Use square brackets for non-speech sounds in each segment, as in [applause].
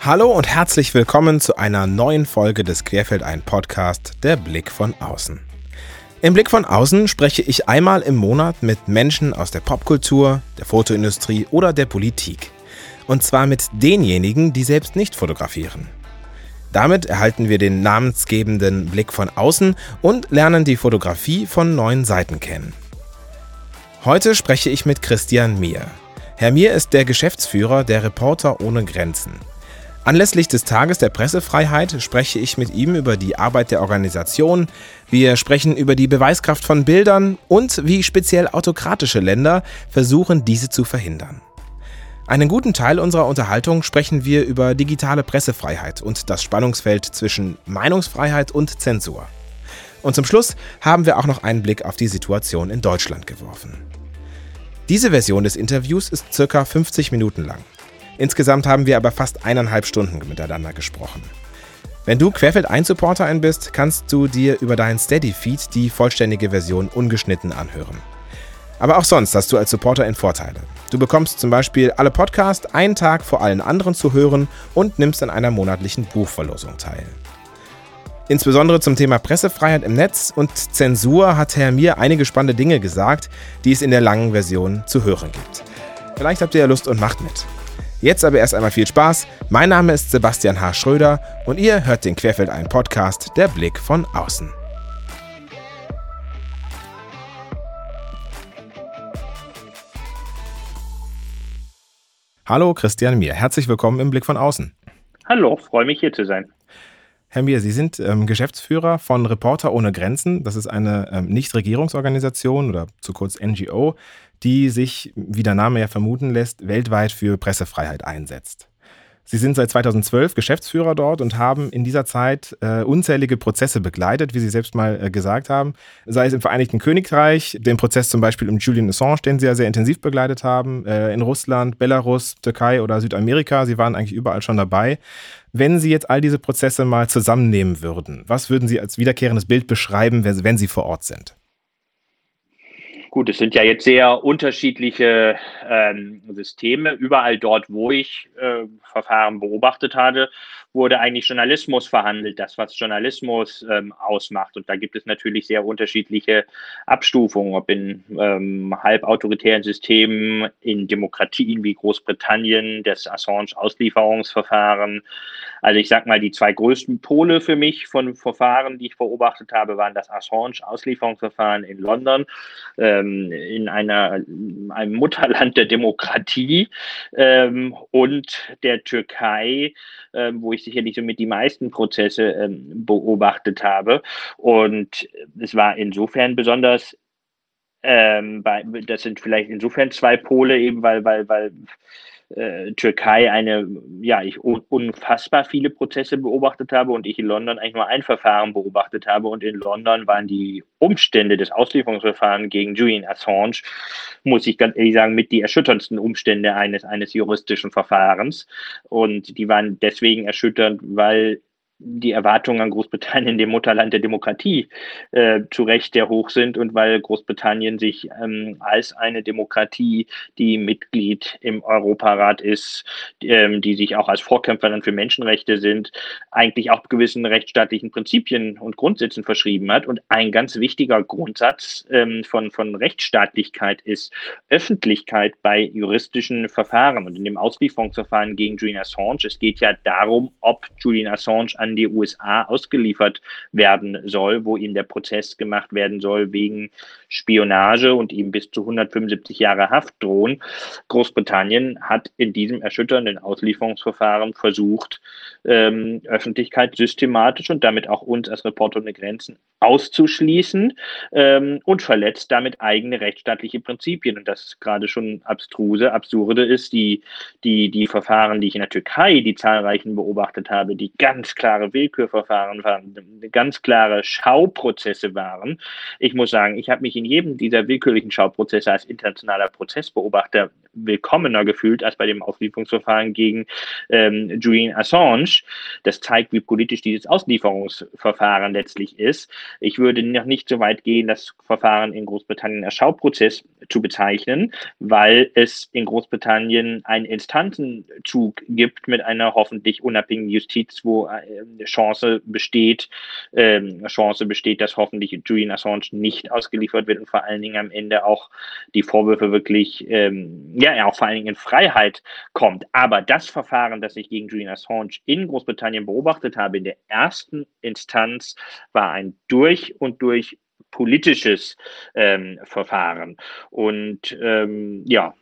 Hallo und herzlich willkommen zu einer neuen Folge des Querfeld ein Podcast Der Blick von außen. Im Blick von außen spreche ich einmal im Monat mit Menschen aus der Popkultur, der Fotoindustrie oder der Politik. Und zwar mit denjenigen, die selbst nicht fotografieren. Damit erhalten wir den namensgebenden Blick von außen und lernen die Fotografie von neuen Seiten kennen. Heute spreche ich mit Christian Mier. Herr Mier ist der Geschäftsführer der Reporter ohne Grenzen. Anlässlich des Tages der Pressefreiheit spreche ich mit ihm über die Arbeit der Organisation, wir sprechen über die Beweiskraft von Bildern und wie speziell autokratische Länder versuchen, diese zu verhindern. Einen guten Teil unserer Unterhaltung sprechen wir über digitale Pressefreiheit und das Spannungsfeld zwischen Meinungsfreiheit und Zensur. Und zum Schluss haben wir auch noch einen Blick auf die Situation in Deutschland geworfen. Diese Version des Interviews ist circa 50 Minuten lang. Insgesamt haben wir aber fast eineinhalb Stunden miteinander gesprochen. Wenn du Querfeld 1 Supporterin bist, kannst du dir über deinen Steady-Feed die vollständige Version ungeschnitten anhören. Aber auch sonst hast du als Supporterin Vorteile. Du bekommst zum Beispiel alle Podcasts einen Tag vor allen anderen zu hören und nimmst an einer monatlichen Buchverlosung teil. Insbesondere zum Thema Pressefreiheit im Netz und Zensur hat Herr Mir einige spannende Dinge gesagt, die es in der langen Version zu hören gibt. Vielleicht habt ihr ja Lust und macht mit. Jetzt aber erst einmal viel Spaß. Mein Name ist Sebastian H. Schröder und ihr hört den Querfeld ein Podcast Der Blick von außen. Hallo Christian Mier, herzlich willkommen im Blick von außen. Hallo, freue mich hier zu sein. Herr Mier, Sie sind ähm, Geschäftsführer von Reporter ohne Grenzen. Das ist eine ähm, Nichtregierungsorganisation oder zu kurz NGO, die sich, wie der Name ja vermuten lässt, weltweit für Pressefreiheit einsetzt. Sie sind seit 2012 Geschäftsführer dort und haben in dieser Zeit äh, unzählige Prozesse begleitet, wie Sie selbst mal äh, gesagt haben. Sei es im Vereinigten Königreich, den Prozess zum Beispiel um Julian Assange, den Sie ja sehr intensiv begleitet haben, äh, in Russland, Belarus, Türkei oder Südamerika. Sie waren eigentlich überall schon dabei. Wenn Sie jetzt all diese Prozesse mal zusammennehmen würden, was würden Sie als wiederkehrendes Bild beschreiben, wenn Sie vor Ort sind? Gut, es sind ja jetzt sehr unterschiedliche ähm, Systeme. Überall dort, wo ich äh, Verfahren beobachtet hatte, wurde eigentlich Journalismus verhandelt, das, was Journalismus ähm, ausmacht. Und da gibt es natürlich sehr unterschiedliche Abstufungen, ob in ähm, halbautoritären Systemen, in Demokratien wie Großbritannien, das Assange-Auslieferungsverfahren. Also ich sage mal, die zwei größten Pole für mich von Verfahren, die ich beobachtet habe, waren das Assange-Auslieferungsverfahren in London, ähm, in einer, einem Mutterland der Demokratie ähm, und der Türkei, ähm, wo ich sicherlich somit die meisten Prozesse ähm, beobachtet habe. Und es war insofern besonders ähm, bei, das sind vielleicht insofern zwei Pole, eben weil, weil, weil äh, Türkei eine, ja, ich unfassbar viele Prozesse beobachtet habe und ich in London eigentlich nur ein Verfahren beobachtet habe. Und in London waren die Umstände des Auslieferungsverfahrens gegen Julian Assange, muss ich ganz ehrlich sagen, mit die erschütterndsten Umstände eines, eines juristischen Verfahrens. Und die waren deswegen erschütternd, weil die Erwartungen an Großbritannien, dem Mutterland der Demokratie, äh, zu Recht sehr hoch sind und weil Großbritannien sich ähm, als eine Demokratie, die Mitglied im Europarat ist, ähm, die sich auch als Vorkämpferin für Menschenrechte sind, eigentlich auch gewissen rechtsstaatlichen Prinzipien und Grundsätzen verschrieben hat. Und ein ganz wichtiger Grundsatz ähm, von, von Rechtsstaatlichkeit ist Öffentlichkeit bei juristischen Verfahren und in dem Auslieferungsverfahren gegen Julian Assange. Es geht ja darum, ob Julian Assange an an die USA ausgeliefert werden soll, wo ihm der Prozess gemacht werden soll wegen Spionage und ihm bis zu 175 Jahre Haft drohen. Großbritannien hat in diesem erschütternden Auslieferungsverfahren versucht, ähm, Öffentlichkeit systematisch und damit auch uns als Reporter ohne Grenzen auszuschließen ähm, und verletzt damit eigene rechtsstaatliche Prinzipien. Und das gerade schon abstruse, absurde ist, die, die, die Verfahren, die ich in der Türkei, die zahlreichen beobachtet habe, die ganz klare Willkürverfahren waren, ganz klare Schauprozesse waren. Ich muss sagen, ich habe mich in jedem dieser willkürlichen Schauprozesse als internationaler Prozessbeobachter willkommener gefühlt als bei dem Auslieferungsverfahren gegen ähm, Julian Assange. Das zeigt, wie politisch dieses Auslieferungsverfahren letztlich ist. Ich würde noch nicht so weit gehen, das Verfahren in Großbritannien als Schauprozess zu bezeichnen, weil es in Großbritannien einen Instanzenzug gibt mit einer hoffentlich unabhängigen Justiz, wo äh, Chance besteht, äh, Chance besteht, dass hoffentlich Julian Assange nicht ausgeliefert wird und vor allen Dingen am Ende auch die Vorwürfe wirklich, ähm, ja, auch vor allen Dingen in Freiheit kommt. Aber das Verfahren, das ich gegen Julian Assange in Großbritannien beobachtet habe, in der ersten Instanz, war ein durch und durch politisches ähm, Verfahren. Und ähm, ja,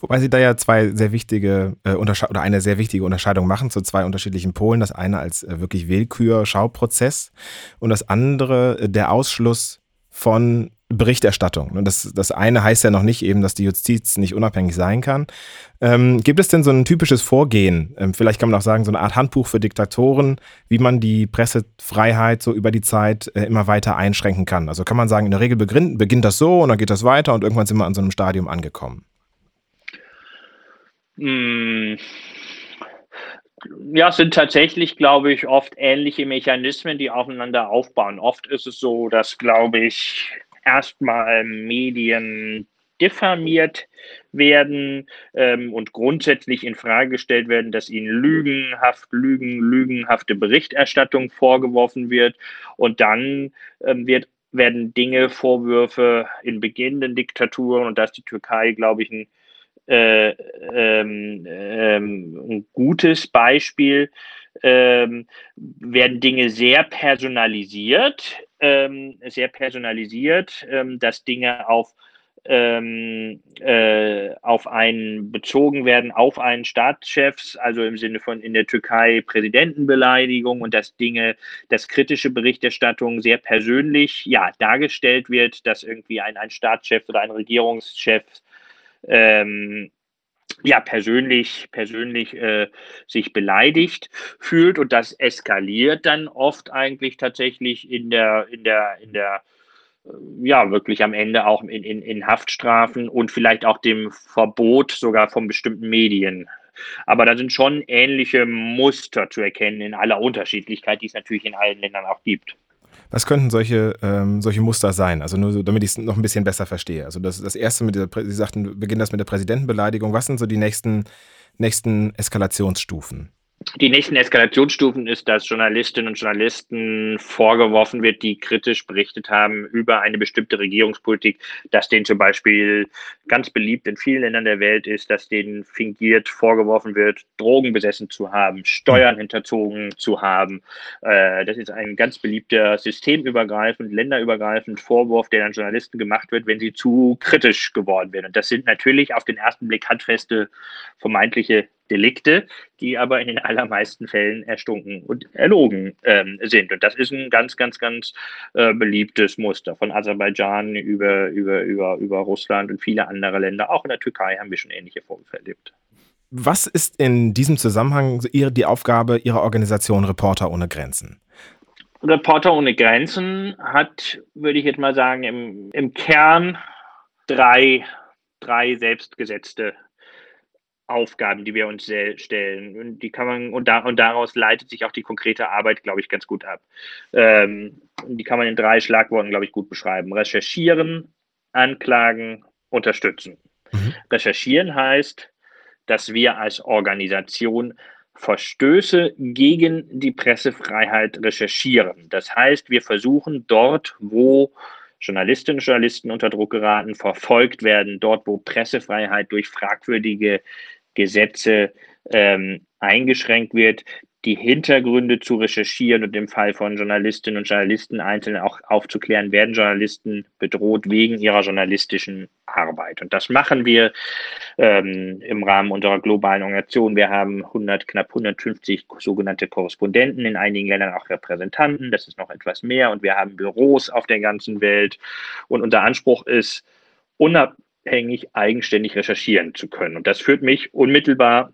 Wobei Sie da ja zwei sehr wichtige äh, oder eine sehr wichtige Unterscheidung machen zu zwei unterschiedlichen Polen. Das eine als äh, wirklich Willkür-Schauprozess und das andere äh, der Ausschluss von Berichterstattung. Das, das eine heißt ja noch nicht eben, dass die Justiz nicht unabhängig sein kann. Ähm, gibt es denn so ein typisches Vorgehen? Ähm, vielleicht kann man auch sagen, so eine Art Handbuch für Diktatoren, wie man die Pressefreiheit so über die Zeit äh, immer weiter einschränken kann. Also kann man sagen, in der Regel beginnt, beginnt das so und dann geht das weiter und irgendwann sind wir an so einem Stadium angekommen. Hm. Ja, es sind tatsächlich, glaube ich, oft ähnliche Mechanismen, die aufeinander aufbauen. Oft ist es so, dass, glaube ich, erstmal Medien diffamiert werden ähm, und grundsätzlich in Frage gestellt werden, dass ihnen lügenhaft, lügen, lügenhafte Berichterstattung vorgeworfen wird. Und dann ähm, wird, werden Dinge, Vorwürfe in beginnenden Diktaturen, und da ist die Türkei, glaube ich, ein, äh, ähm, ähm, ein gutes Beispiel, ähm, werden Dinge sehr personalisiert, ähm, sehr personalisiert, ähm, dass Dinge auf ähm, äh, auf einen bezogen werden, auf einen Staatschefs, also im Sinne von in der Türkei Präsidentenbeleidigung und dass Dinge, dass kritische Berichterstattung sehr persönlich ja dargestellt wird, dass irgendwie ein, ein Staatschef oder ein Regierungschef ähm, ja persönlich persönlich äh, sich beleidigt fühlt und das eskaliert dann oft eigentlich tatsächlich in der in der in der äh, ja wirklich am Ende auch in, in, in Haftstrafen und vielleicht auch dem Verbot sogar von bestimmten Medien. Aber da sind schon ähnliche Muster zu erkennen in aller Unterschiedlichkeit, die es natürlich in allen Ländern auch gibt. Was könnten solche, ähm, solche Muster sein? Also nur so, damit ich es noch ein bisschen besser verstehe. Also das, das erste mit dieser, Sie sagten, beginnen das mit der Präsidentenbeleidigung. Was sind so die nächsten, nächsten Eskalationsstufen? Die nächsten Eskalationsstufen ist, dass Journalistinnen und Journalisten vorgeworfen wird, die kritisch berichtet haben über eine bestimmte Regierungspolitik, dass denen zum Beispiel ganz beliebt in vielen Ländern der Welt ist, dass denen fingiert vorgeworfen wird, Drogen besessen zu haben, Steuern hinterzogen zu haben. Äh, das ist ein ganz beliebter systemübergreifend, länderübergreifend Vorwurf, der an Journalisten gemacht wird, wenn sie zu kritisch geworden werden. Und das sind natürlich auf den ersten Blick handfeste vermeintliche Delikte, die aber in den allermeisten Fällen erstunken und erlogen ähm, sind. Und das ist ein ganz, ganz, ganz äh, beliebtes Muster von Aserbaidschan über, über, über, über Russland und viele andere Länder. Auch in der Türkei haben wir schon ähnliche Vorwürfe erlebt. Was ist in diesem Zusammenhang die Aufgabe Ihrer Organisation Reporter ohne Grenzen? Reporter ohne Grenzen hat, würde ich jetzt mal sagen, im, im Kern drei, drei selbstgesetzte Aufgaben, die wir uns stellen. Und die kann man, und, da, und daraus leitet sich auch die konkrete Arbeit, glaube ich, ganz gut ab. Ähm, die kann man in drei Schlagworten, glaube ich, gut beschreiben. Recherchieren, anklagen, unterstützen. Mhm. Recherchieren heißt, dass wir als Organisation Verstöße gegen die Pressefreiheit recherchieren. Das heißt, wir versuchen dort, wo Journalistinnen und Journalisten unter Druck geraten, verfolgt werden, dort, wo Pressefreiheit durch fragwürdige Gesetze ähm, eingeschränkt wird, die Hintergründe zu recherchieren und im Fall von Journalistinnen und Journalisten einzeln auch aufzuklären, werden Journalisten bedroht wegen ihrer journalistischen Arbeit. Und das machen wir ähm, im Rahmen unserer globalen Organisation. Wir haben 100, knapp 150 sogenannte Korrespondenten, in einigen Ländern auch Repräsentanten. Das ist noch etwas mehr. Und wir haben Büros auf der ganzen Welt. Und unser Anspruch ist, unabhängig, eigenständig recherchieren zu können. Und das führt mich unmittelbar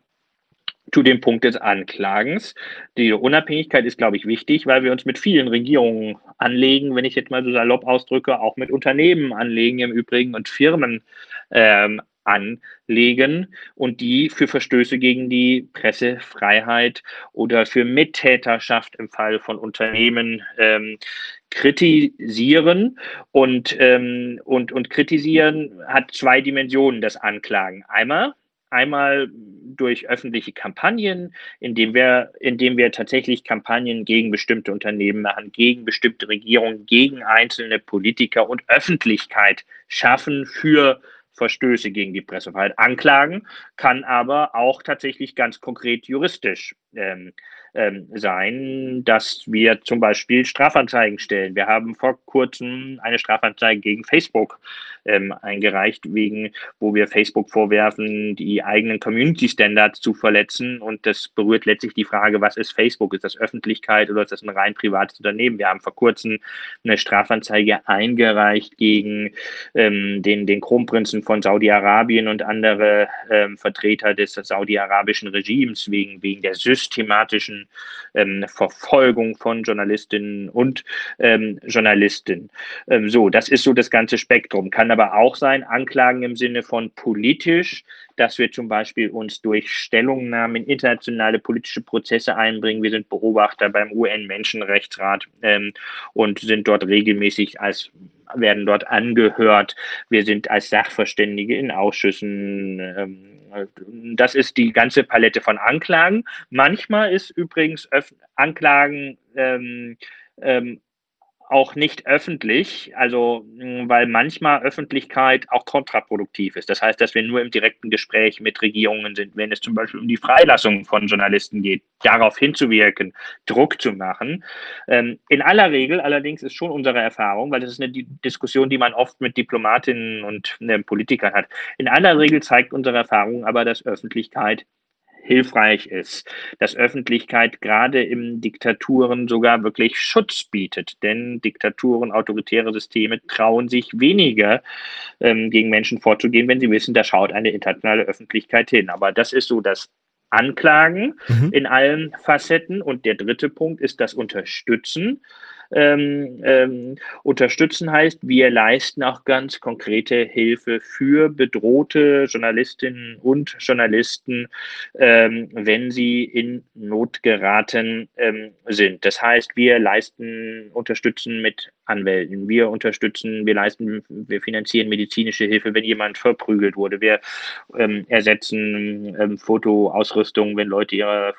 zu dem Punkt des Anklagens. Die Unabhängigkeit ist, glaube ich, wichtig, weil wir uns mit vielen Regierungen anlegen, wenn ich jetzt mal so salopp ausdrücke, auch mit Unternehmen anlegen im Übrigen und Firmen ähm, anlegen und die für Verstöße gegen die Pressefreiheit oder für Mittäterschaft im Fall von Unternehmen ähm, kritisieren und, ähm, und, und kritisieren hat zwei Dimensionen, das Anklagen. Einmal Einmal durch öffentliche Kampagnen, indem wir, indem wir tatsächlich Kampagnen gegen bestimmte Unternehmen machen, gegen bestimmte Regierungen, gegen einzelne Politiker und Öffentlichkeit schaffen für Verstöße gegen die Pressefreiheit. Anklagen kann aber auch tatsächlich ganz konkret juristisch ähm, ähm, sein, dass wir zum Beispiel Strafanzeigen stellen. Wir haben vor kurzem eine Strafanzeige gegen Facebook ähm, eingereicht, wegen, wo wir Facebook vorwerfen, die eigenen Community Standards zu verletzen. Und das berührt letztlich die Frage, was ist Facebook? Ist das Öffentlichkeit oder ist das ein rein privates Unternehmen? Wir haben vor kurzem eine Strafanzeige eingereicht gegen ähm, den, den Kronprinzen von Saudi-Arabien und andere ähm, Vertreter des saudi-arabischen Regimes wegen, wegen der systematischen ähm, Verfolgung von Journalistinnen und ähm, Journalisten. Ähm, so, das ist so das ganze Spektrum. Kann aber auch sein, Anklagen im Sinne von politisch, dass wir zum Beispiel uns durch Stellungnahmen in internationale politische Prozesse einbringen. Wir sind Beobachter beim UN-Menschenrechtsrat ähm, und sind dort regelmäßig als werden dort angehört. Wir sind als Sachverständige in Ausschüssen. Ähm, das ist die ganze Palette von Anklagen. Manchmal ist übrigens Anklagen ähm, ähm, auch nicht öffentlich, also hm, weil manchmal Öffentlichkeit auch kontraproduktiv ist. Das heißt, dass wir nur im direkten Gespräch mit Regierungen sind, wenn es zum Beispiel um die Freilassung von Journalisten geht, darauf hinzuwirken, Druck zu machen. Ähm, in aller Regel allerdings ist schon unsere Erfahrung, weil das ist eine Diskussion, die man oft mit Diplomatinnen und äh, Politikern hat. In aller Regel zeigt unsere Erfahrung aber, dass Öffentlichkeit hilfreich ist, dass Öffentlichkeit gerade in Diktaturen sogar wirklich Schutz bietet. Denn Diktaturen, autoritäre Systeme trauen sich weniger ähm, gegen Menschen vorzugehen, wenn sie wissen, da schaut eine internationale Öffentlichkeit hin. Aber das ist so das Anklagen mhm. in allen Facetten. Und der dritte Punkt ist das Unterstützen ähm, ähm, unterstützen heißt, wir leisten auch ganz konkrete Hilfe für bedrohte Journalistinnen und Journalisten, ähm, wenn sie in Not geraten ähm, sind. Das heißt, wir leisten, unterstützen mit Anwälten, wir unterstützen, wir leisten, wir finanzieren medizinische Hilfe, wenn jemand verprügelt wurde. Wir ähm, ersetzen ähm, Fotoausrüstung, wenn Leute ihre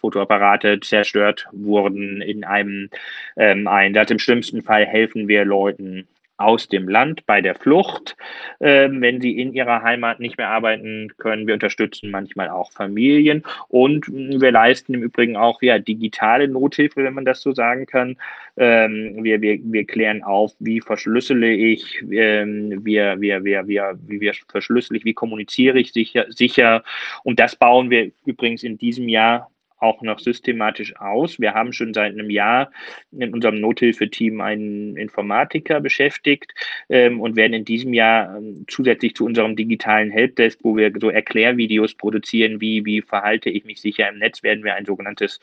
Fotoapparate zerstört wurden in einem ähm, Einsatz. Im schlimmsten Fall helfen wir Leuten aus dem Land bei der Flucht, äh, wenn sie in ihrer Heimat nicht mehr arbeiten können. Wir unterstützen manchmal auch Familien und wir leisten im Übrigen auch ja, digitale Nothilfe, wenn man das so sagen kann. Ähm, wir, wir, wir klären auf, wie verschlüssele ich, ähm, wir, wir, wir, wir, wie wir verschlüssel ich, wie kommuniziere ich sicher, sicher. Und das bauen wir übrigens in diesem Jahr auch noch systematisch aus. Wir haben schon seit einem Jahr in unserem Nothilfeteam einen Informatiker beschäftigt ähm, und werden in diesem Jahr ähm, zusätzlich zu unserem digitalen Helpdesk, wo wir so Erklärvideos produzieren, wie, wie verhalte ich mich sicher im Netz, werden wir ein sogenanntes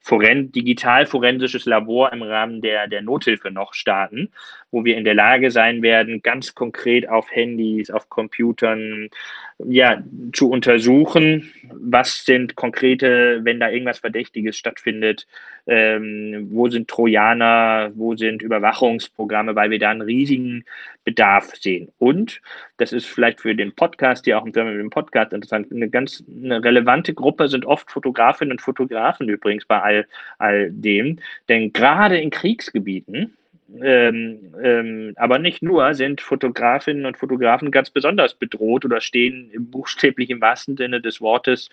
Foren digital-forensisches Labor im Rahmen der, der Nothilfe noch starten, wo wir in der Lage sein werden, ganz konkret auf Handys, auf Computern, ja, zu untersuchen, was sind konkrete, wenn da irgendwas Verdächtiges stattfindet, ähm, wo sind Trojaner, wo sind Überwachungsprogramme, weil wir da einen riesigen Bedarf sehen. Und das ist vielleicht für den Podcast, ja auch mit dem Podcast interessant, eine ganz eine relevante Gruppe sind oft Fotografinnen und Fotografen übrigens bei all, all dem. Denn gerade in Kriegsgebieten, ähm, ähm, aber nicht nur, sind Fotografinnen und Fotografen ganz besonders bedroht oder stehen buchstäblich im wahrsten Sinne des Wortes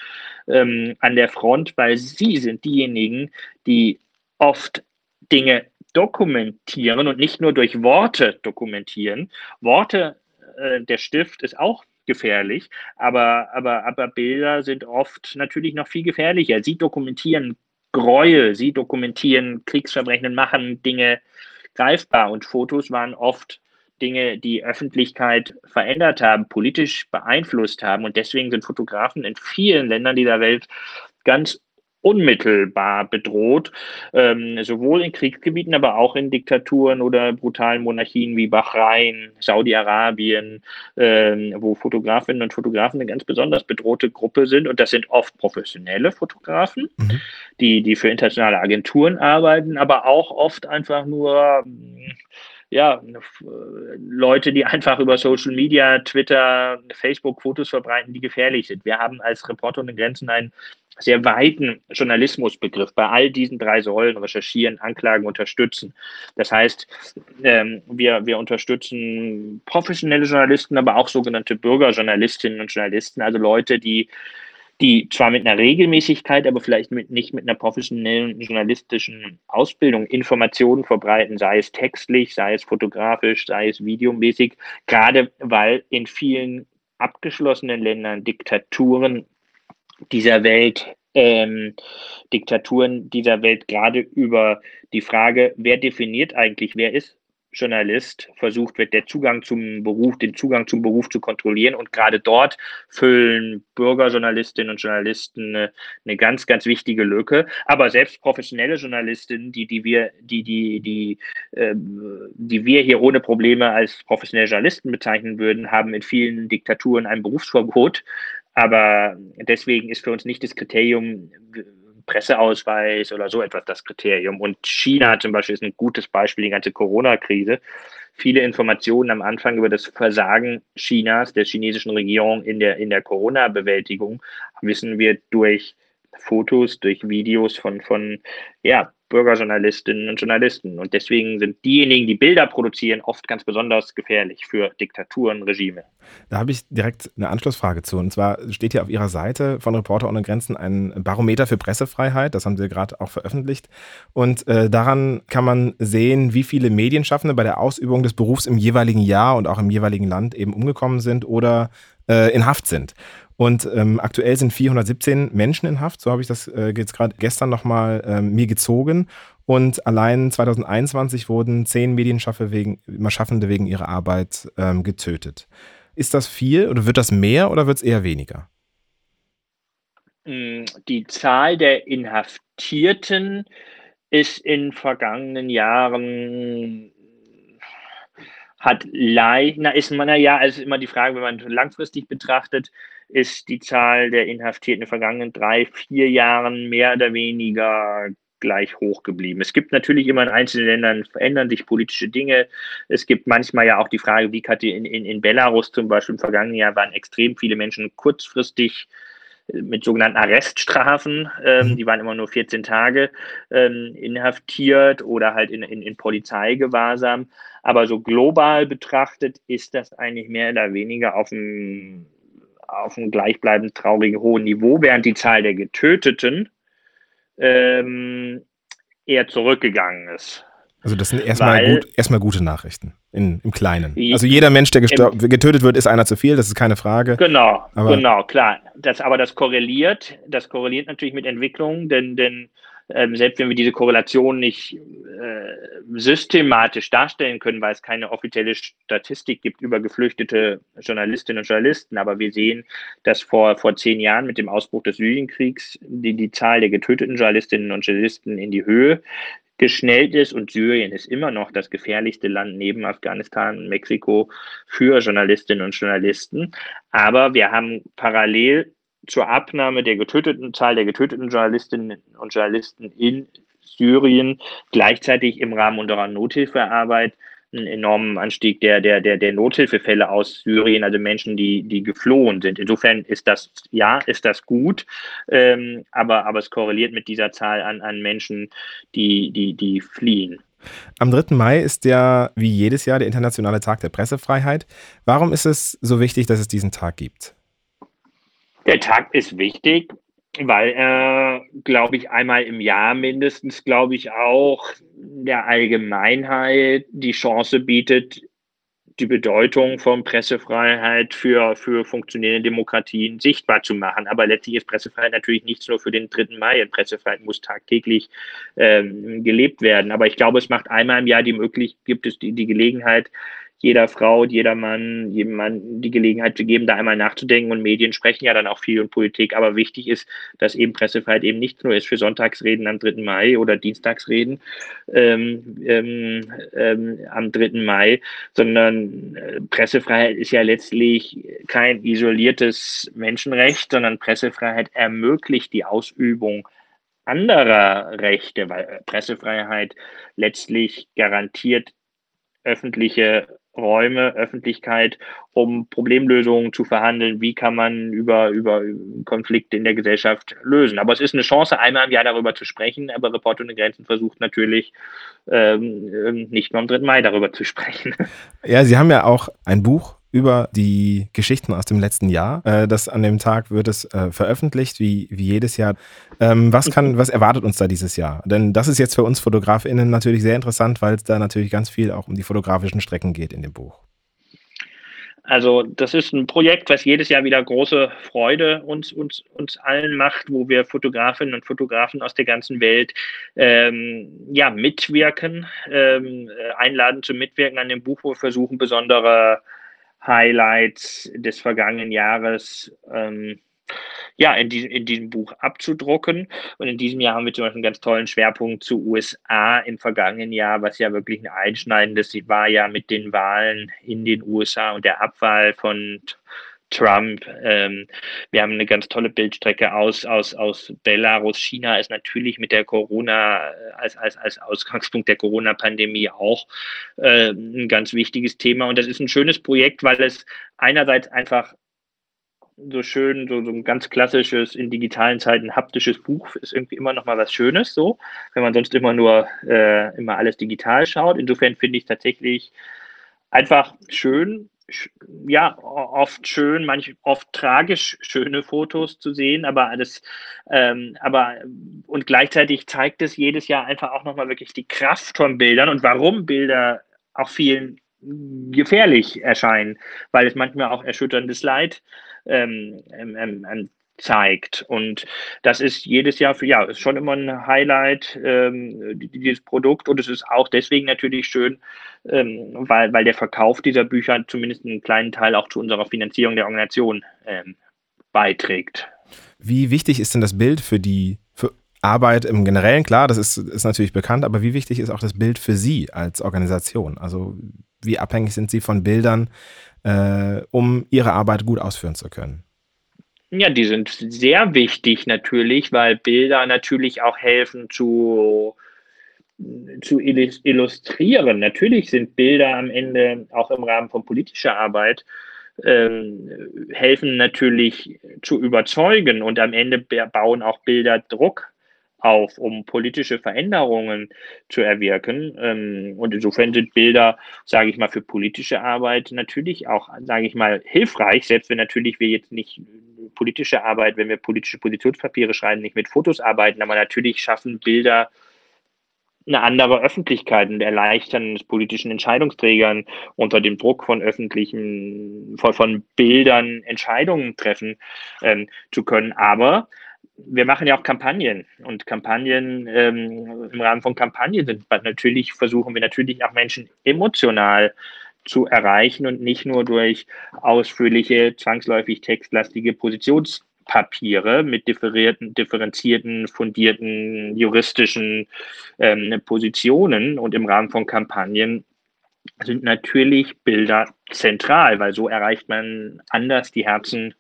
ähm, an der Front, weil sie sind diejenigen, die oft Dinge dokumentieren und nicht nur durch Worte dokumentieren. Worte, äh, der Stift ist auch gefährlich, aber, aber, aber Bilder sind oft natürlich noch viel gefährlicher. Sie dokumentieren Gräuel, sie dokumentieren Kriegsverbrechen, machen Dinge greifbar und Fotos waren oft Dinge, die Öffentlichkeit verändert haben, politisch beeinflusst haben. Und deswegen sind Fotografen in vielen Ländern dieser Welt ganz unmittelbar bedroht, ähm, sowohl in Kriegsgebieten, aber auch in Diktaturen oder brutalen Monarchien wie Bahrain, Saudi-Arabien, ähm, wo Fotografinnen und Fotografen eine ganz besonders bedrohte Gruppe sind. Und das sind oft professionelle Fotografen, mhm. die, die für internationale Agenturen arbeiten, aber auch oft einfach nur ja, Leute, die einfach über Social Media, Twitter, Facebook Fotos verbreiten, die gefährlich sind. Wir haben als Reporter ohne Grenzen einen sehr weiten Journalismusbegriff bei all diesen drei Säulen recherchieren, anklagen, unterstützen. Das heißt, ähm, wir, wir unterstützen professionelle Journalisten, aber auch sogenannte Bürgerjournalistinnen und Journalisten, also Leute, die die zwar mit einer Regelmäßigkeit, aber vielleicht mit, nicht mit einer professionellen journalistischen Ausbildung Informationen verbreiten, sei es textlich, sei es fotografisch, sei es videomäßig, gerade weil in vielen abgeschlossenen Ländern Diktaturen dieser Welt ähm, Diktaturen dieser Welt gerade über die Frage, wer definiert eigentlich, wer ist Journalist versucht wird, der Zugang zum Beruf, den Zugang zum Beruf zu kontrollieren. Und gerade dort füllen Bürgerjournalistinnen und Journalisten eine, eine, ganz, ganz wichtige Lücke. Aber selbst professionelle Journalistinnen, die, die wir, die, die, die, äh, die wir hier ohne Probleme als professionelle Journalisten bezeichnen würden, haben in vielen Diktaturen ein Berufsverbot. Aber deswegen ist für uns nicht das Kriterium, Presseausweis oder so etwas das Kriterium. Und China zum Beispiel ist ein gutes Beispiel, die ganze Corona-Krise. Viele Informationen am Anfang über das Versagen Chinas, der chinesischen Regierung in der, in der Corona-Bewältigung, wissen wir durch Fotos, durch Videos von, von ja, Bürgerjournalistinnen und Journalisten. Und deswegen sind diejenigen, die Bilder produzieren, oft ganz besonders gefährlich für Diktaturen, Regime. Da habe ich direkt eine Anschlussfrage zu. Und zwar steht hier auf Ihrer Seite von Reporter ohne Grenzen ein Barometer für Pressefreiheit. Das haben Sie gerade auch veröffentlicht. Und äh, daran kann man sehen, wie viele Medienschaffende bei der Ausübung des Berufs im jeweiligen Jahr und auch im jeweiligen Land eben umgekommen sind oder äh, in Haft sind. Und ähm, aktuell sind 417 Menschen in Haft, so habe ich das äh, jetzt gerade gestern nochmal ähm, mir gezogen. Und allein 2021 wurden zehn Medienschaffende wegen, Schaffende wegen ihrer Arbeit ähm, getötet. Ist das viel oder wird das mehr oder wird es eher weniger? Mm, die Zahl der Inhaftierten ist in vergangenen Jahren hat leicht, na ist man, ja, also immer die Frage, wenn man langfristig betrachtet, ist die Zahl der Inhaftierten in den vergangenen drei, vier Jahren mehr oder weniger gleich hoch geblieben. Es gibt natürlich immer in einzelnen Ländern verändern sich politische Dinge. Es gibt manchmal ja auch die Frage, wie in, in, in Belarus zum Beispiel im vergangenen Jahr waren extrem viele Menschen kurzfristig mit sogenannten Arreststrafen, ähm, mhm. die waren immer nur 14 Tage ähm, inhaftiert oder halt in, in, in Polizeigewahrsam. Aber so global betrachtet ist das eigentlich mehr oder weniger auf dem auf einem gleichbleibend traurigen hohen Niveau, während die Zahl der Getöteten ähm, eher zurückgegangen ist. Also das sind erstmal, Weil, gut, erstmal gute Nachrichten in, im Kleinen. Also jeder Mensch, der getötet wird, ist einer zu viel, das ist keine Frage. Genau, aber genau, klar. Das, aber das korreliert, das korreliert natürlich mit Entwicklungen, denn, denn ähm, selbst wenn wir diese Korrelation nicht äh, systematisch darstellen können, weil es keine offizielle Statistik gibt über geflüchtete Journalistinnen und Journalisten, aber wir sehen, dass vor, vor zehn Jahren mit dem Ausbruch des Syrienkriegs die, die Zahl der getöteten Journalistinnen und Journalisten in die Höhe geschnellt ist und Syrien ist immer noch das gefährlichste Land neben Afghanistan und Mexiko für Journalistinnen und Journalisten. Aber wir haben parallel zur Abnahme der getöteten Zahl der getöteten Journalistinnen und Journalisten in Syrien gleichzeitig im Rahmen unserer Nothilfearbeit einen enormen Anstieg der, der, der, der Nothilfefälle aus Syrien, also Menschen, die, die geflohen sind. Insofern ist das, ja, ist das gut, ähm, aber, aber es korreliert mit dieser Zahl an, an Menschen, die, die, die fliehen. Am 3. Mai ist ja wie jedes Jahr der Internationale Tag der Pressefreiheit. Warum ist es so wichtig, dass es diesen Tag gibt? Der Tag ist wichtig, weil er, glaube ich, einmal im Jahr mindestens, glaube ich, auch der Allgemeinheit die Chance bietet, die Bedeutung von Pressefreiheit für, für funktionierende Demokratien sichtbar zu machen. Aber letztlich ist Pressefreiheit natürlich nichts nur für den 3. Mai. Pressefreiheit muss tagtäglich ähm, gelebt werden. Aber ich glaube, es macht einmal im Jahr die Möglichkeit, gibt es die, die Gelegenheit, jeder Frau, jeder Mann, jedem Mann die Gelegenheit zu geben, da einmal nachzudenken. Und Medien sprechen ja dann auch viel und Politik. Aber wichtig ist, dass eben Pressefreiheit eben nicht nur ist für Sonntagsreden am 3. Mai oder Dienstagsreden ähm, ähm, ähm, am 3. Mai, sondern äh, Pressefreiheit ist ja letztlich kein isoliertes Menschenrecht, sondern Pressefreiheit ermöglicht die Ausübung anderer Rechte, weil Pressefreiheit letztlich garantiert öffentliche Räume, Öffentlichkeit, um Problemlösungen zu verhandeln. Wie kann man über, über Konflikte in der Gesellschaft lösen? Aber es ist eine Chance, einmal im Jahr darüber zu sprechen. Aber Report ohne Grenzen versucht natürlich ähm, nicht nur am 3. Mai darüber zu sprechen. Ja, Sie haben ja auch ein Buch über die Geschichten aus dem letzten Jahr. Äh, das an dem Tag wird es äh, veröffentlicht, wie, wie jedes Jahr. Ähm, was kann, was erwartet uns da dieses Jahr? Denn das ist jetzt für uns FotografInnen natürlich sehr interessant, weil es da natürlich ganz viel auch um die fotografischen Strecken geht in dem Buch. Also das ist ein Projekt, was jedes Jahr wieder große Freude uns, uns, uns allen macht, wo wir Fotografinnen und Fotografen aus der ganzen Welt ähm, ja, mitwirken, ähm, einladen zum Mitwirken an dem Buch, wo wir versuchen, besondere Highlights des vergangenen Jahres ähm, ja, in, die, in diesem Buch abzudrucken. Und in diesem Jahr haben wir zum Beispiel einen ganz tollen Schwerpunkt zu USA im vergangenen Jahr, was ja wirklich ein einschneidendes war ja mit den Wahlen in den USA und der Abwahl von Trump. Ähm, wir haben eine ganz tolle Bildstrecke aus, aus, aus Belarus. China ist natürlich mit der Corona, äh, als, als, als Ausgangspunkt der Corona-Pandemie auch äh, ein ganz wichtiges Thema. Und das ist ein schönes Projekt, weil es einerseits einfach so schön, so, so ein ganz klassisches, in digitalen Zeiten haptisches Buch ist irgendwie immer noch mal was Schönes, so, wenn man sonst immer nur äh, immer alles digital schaut. Insofern finde ich tatsächlich einfach schön, ja, oft schön, manch oft tragisch schöne Fotos zu sehen, aber alles, ähm, aber und gleichzeitig zeigt es jedes Jahr einfach auch nochmal wirklich die Kraft von Bildern und warum Bilder auch vielen gefährlich erscheinen, weil es manchmal auch erschütterndes Leid ähm, ähm, ähm, zeigt. Und das ist jedes Jahr für, ja, ist schon immer ein Highlight, ähm, dieses Produkt. Und es ist auch deswegen natürlich schön, ähm, weil, weil der Verkauf dieser Bücher zumindest einen kleinen Teil auch zu unserer Finanzierung der Organisation ähm, beiträgt. Wie wichtig ist denn das Bild für die für Arbeit im Generellen? Klar, das ist, ist natürlich bekannt, aber wie wichtig ist auch das Bild für Sie als Organisation? Also wie abhängig sind Sie von Bildern, äh, um Ihre Arbeit gut ausführen zu können? Ja, die sind sehr wichtig natürlich, weil Bilder natürlich auch helfen zu, zu illustrieren. Natürlich sind Bilder am Ende auch im Rahmen von politischer Arbeit ähm, helfen natürlich zu überzeugen und am Ende bauen auch Bilder Druck auf, um politische Veränderungen zu erwirken. Ähm, und insofern sind Bilder, sage ich mal, für politische Arbeit natürlich auch, sage ich mal, hilfreich, selbst wenn natürlich wir jetzt nicht politische Arbeit, wenn wir politische Positionspapiere schreiben, nicht mit Fotos arbeiten, aber natürlich schaffen Bilder eine andere Öffentlichkeit und erleichtern es politischen Entscheidungsträgern unter dem Druck von öffentlichen, von, von Bildern Entscheidungen treffen ähm, zu können. Aber wir machen ja auch Kampagnen und Kampagnen ähm, im Rahmen von Kampagnen sind natürlich versuchen wir natürlich auch Menschen emotional zu erreichen und nicht nur durch ausführliche, zwangsläufig textlastige Positionspapiere mit differenzierten, fundierten juristischen ähm, Positionen und im Rahmen von Kampagnen sind natürlich Bilder zentral, weil so erreicht man anders die Herzen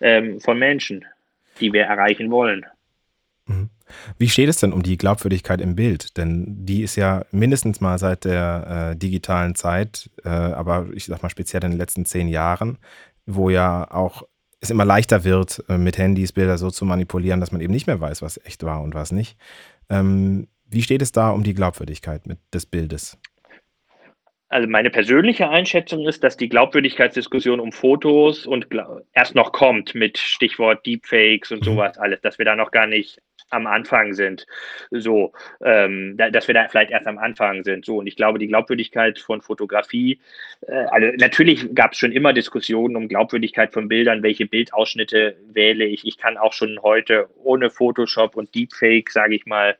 ähm, von Menschen die wir erreichen wollen. Mhm. Wie steht es denn um die Glaubwürdigkeit im Bild? Denn die ist ja mindestens mal seit der äh, digitalen Zeit, äh, aber ich sag mal speziell in den letzten zehn Jahren, wo ja auch es immer leichter wird, äh, mit Handys Bilder so zu manipulieren, dass man eben nicht mehr weiß, was echt war und was nicht. Ähm, wie steht es da um die Glaubwürdigkeit mit des Bildes? Also meine persönliche Einschätzung ist, dass die Glaubwürdigkeitsdiskussion um Fotos und erst noch kommt mit Stichwort Deepfakes und mhm. sowas alles, dass wir da noch gar nicht am Anfang sind. So, ähm, dass wir da vielleicht erst am Anfang sind. So, und ich glaube, die Glaubwürdigkeit von Fotografie, äh, also natürlich gab es schon immer Diskussionen um Glaubwürdigkeit von Bildern, welche Bildausschnitte wähle ich. Ich kann auch schon heute ohne Photoshop und Deepfake, sage ich mal,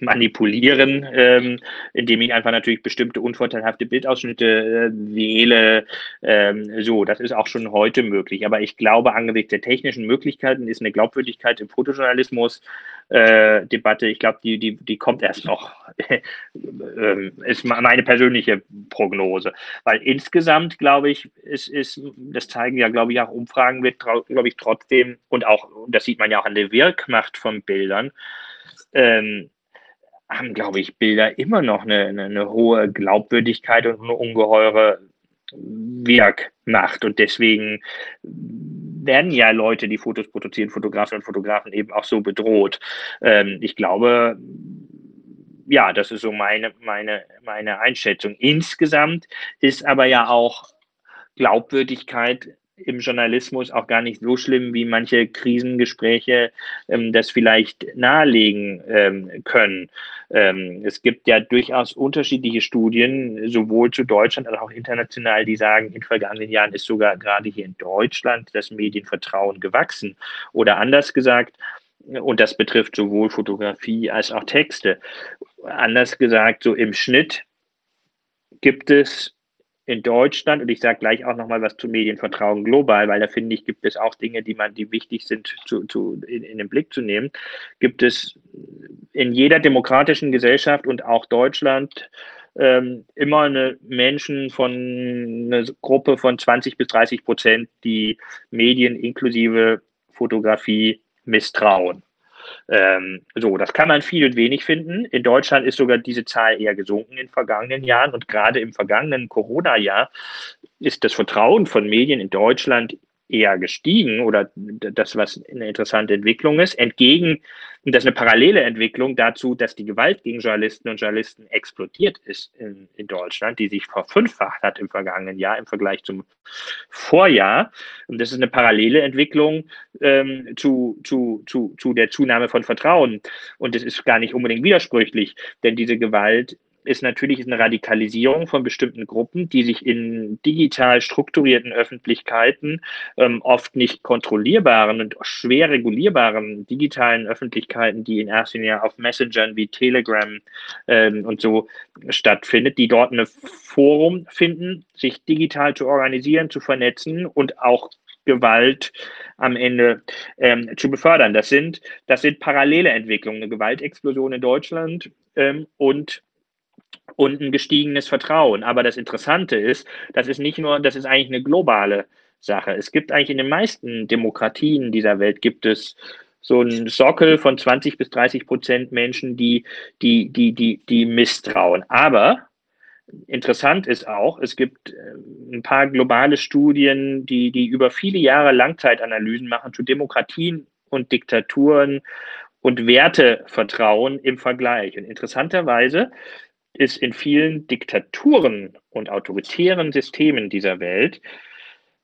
manipulieren, ähm, indem ich einfach natürlich bestimmte unvorteilhafte Bildausschnitte äh, wähle. Ähm, so, das ist auch schon heute möglich. Aber ich glaube, angesichts der technischen Möglichkeiten ist eine Glaubwürdigkeit im Fotojournalismus äh, ich glaube, die, die, die kommt erst noch, [laughs] ähm, ist meine persönliche Prognose. Weil insgesamt, glaube ich, ist, ist, das zeigen ja, glaube ich, auch Umfragen, wird, glaube ich, trotzdem, und auch, das sieht man ja auch an der Wirkmacht von Bildern, ähm, haben, glaube ich, Bilder immer noch eine, eine, eine hohe Glaubwürdigkeit und eine ungeheure Wirkmacht. Und deswegen werden ja Leute, die Fotos produzieren, Fotografen und Fotografen eben auch so bedroht. Ähm, ich glaube, ja, das ist so meine, meine, meine Einschätzung. Insgesamt ist aber ja auch Glaubwürdigkeit im Journalismus auch gar nicht so schlimm, wie manche Krisengespräche ähm, das vielleicht nahelegen ähm, können. Ähm, es gibt ja durchaus unterschiedliche Studien, sowohl zu Deutschland als auch international, die sagen, in vergangenen Jahren ist sogar gerade hier in Deutschland das Medienvertrauen gewachsen. Oder anders gesagt, und das betrifft sowohl Fotografie als auch Texte. Anders gesagt, so im Schnitt gibt es in Deutschland, und ich sage gleich auch nochmal was zu Medienvertrauen global, weil da finde ich, gibt es auch Dinge, die man, die wichtig sind, zu, zu, in, in den Blick zu nehmen, gibt es in jeder demokratischen Gesellschaft und auch Deutschland ähm, immer eine Menschen von eine Gruppe von 20 bis 30 Prozent, die Medien inklusive Fotografie misstrauen. Ähm, so, das kann man viel und wenig finden. In Deutschland ist sogar diese Zahl eher gesunken in den vergangenen Jahren und gerade im vergangenen Corona-Jahr ist das Vertrauen von Medien in Deutschland eher gestiegen oder das, was eine interessante Entwicklung ist, entgegen, und das ist eine parallele Entwicklung dazu, dass die Gewalt gegen Journalisten und Journalisten explodiert ist in, in Deutschland, die sich verfünffacht hat im vergangenen Jahr im Vergleich zum Vorjahr. Und das ist eine parallele Entwicklung ähm, zu, zu, zu, zu der Zunahme von Vertrauen. Und das ist gar nicht unbedingt widersprüchlich, denn diese Gewalt ist natürlich eine Radikalisierung von bestimmten Gruppen, die sich in digital strukturierten Öffentlichkeiten, ähm, oft nicht kontrollierbaren und schwer regulierbaren digitalen Öffentlichkeiten, die in erster Linie auf Messengern wie Telegram ähm, und so stattfindet, die dort ein Forum finden, sich digital zu organisieren, zu vernetzen und auch Gewalt am Ende ähm, zu befördern. Das sind, das sind parallele Entwicklungen, eine Gewaltexplosion in Deutschland ähm, und und ein gestiegenes Vertrauen. Aber das Interessante ist, das ist nicht nur, das ist eigentlich eine globale Sache. Es gibt eigentlich in den meisten Demokratien dieser Welt gibt es so einen Sockel von 20 bis 30 Prozent Menschen, die, die, die, die, die misstrauen. Aber interessant ist auch, es gibt äh, ein paar globale Studien, die, die über viele Jahre Langzeitanalysen machen zu Demokratien und Diktaturen und Wertevertrauen im Vergleich. Und interessanterweise ist in vielen Diktaturen und autoritären Systemen dieser Welt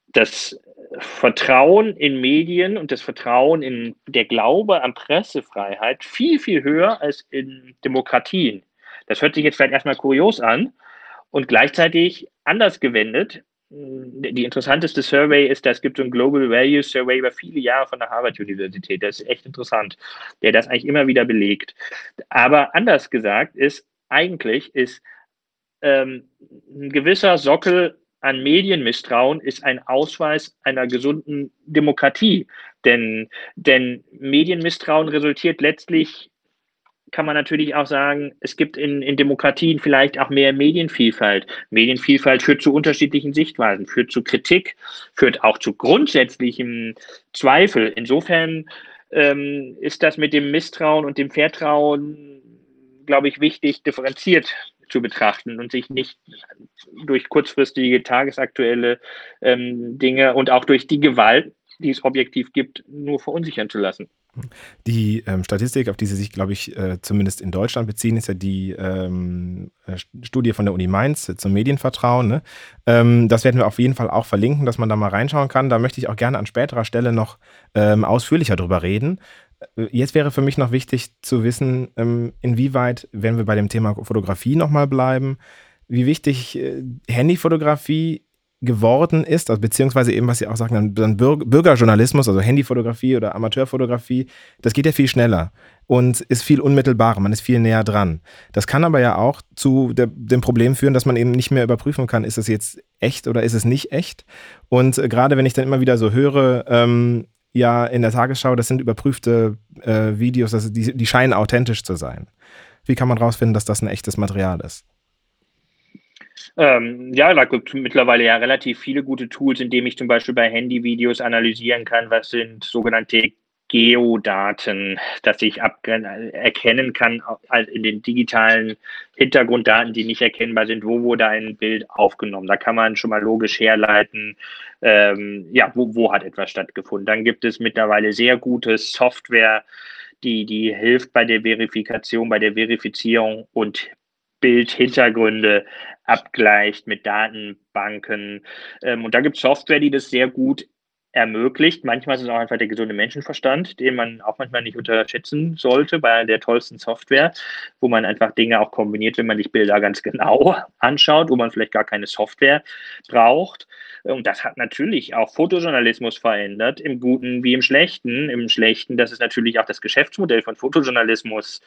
das Vertrauen in Medien und das Vertrauen in der Glaube an Pressefreiheit viel, viel höher als in Demokratien. Das hört sich jetzt vielleicht erstmal kurios an und gleichzeitig anders gewendet. Die interessanteste Survey ist, es gibt so ein Global Values Survey über viele Jahre von der Harvard Universität. Das ist echt interessant, der das eigentlich immer wieder belegt. Aber anders gesagt ist, eigentlich ist ähm, ein gewisser Sockel an Medienmisstrauen ist ein Ausweis einer gesunden Demokratie. Denn, denn Medienmisstrauen resultiert letztlich, kann man natürlich auch sagen, es gibt in, in Demokratien vielleicht auch mehr Medienvielfalt. Medienvielfalt führt zu unterschiedlichen Sichtweisen, führt zu Kritik, führt auch zu grundsätzlichem Zweifel. Insofern ähm, ist das mit dem Misstrauen und dem Vertrauen glaube ich, wichtig, differenziert zu betrachten und sich nicht durch kurzfristige tagesaktuelle ähm, Dinge und auch durch die Gewalt, die es objektiv gibt, nur verunsichern zu lassen. Die ähm, Statistik, auf die Sie sich, glaube ich, äh, zumindest in Deutschland beziehen, ist ja die ähm, äh, Studie von der Uni Mainz zum Medienvertrauen. Ne? Ähm, das werden wir auf jeden Fall auch verlinken, dass man da mal reinschauen kann. Da möchte ich auch gerne an späterer Stelle noch ähm, ausführlicher drüber reden. Jetzt wäre für mich noch wichtig zu wissen, ähm, inwieweit, wenn wir bei dem Thema Fotografie nochmal bleiben, wie wichtig äh, Handyfotografie geworden ist, also beziehungsweise eben, was Sie auch sagen, dann Bürgerjournalismus, also Handyfotografie oder Amateurfotografie, das geht ja viel schneller und ist viel unmittelbarer, man ist viel näher dran. Das kann aber ja auch zu der, dem Problem führen, dass man eben nicht mehr überprüfen kann, ist es jetzt echt oder ist es nicht echt. Und äh, gerade wenn ich dann immer wieder so höre, ähm, ja, in der Tagesschau, das sind überprüfte äh, Videos, also die, die scheinen authentisch zu sein. Wie kann man rausfinden, dass das ein echtes Material ist? Ähm, ja, da gibt es mittlerweile ja relativ viele gute Tools, indem ich zum Beispiel bei Handyvideos analysieren kann, was sind sogenannte Geodaten, dass ich erkennen kann in den digitalen Hintergrunddaten, die nicht erkennbar sind, wo wurde ein Bild aufgenommen. Da kann man schon mal logisch herleiten, ähm, ja, wo, wo hat etwas stattgefunden. Dann gibt es mittlerweile sehr gute Software, die, die hilft bei der Verifikation, bei der Verifizierung und Bildhintergründe abgleicht mit Datenbanken. Ähm, und da gibt es Software, die das sehr gut ermöglicht. Manchmal ist es auch einfach der gesunde Menschenverstand, den man auch manchmal nicht unterschätzen sollte bei der tollsten Software, wo man einfach Dinge auch kombiniert, wenn man sich Bilder ganz genau [laughs] anschaut, wo man vielleicht gar keine Software braucht. Und das hat natürlich auch Fotojournalismus verändert, im Guten wie im Schlechten. Im Schlechten, das ist natürlich auch das Geschäftsmodell von Fotojournalismus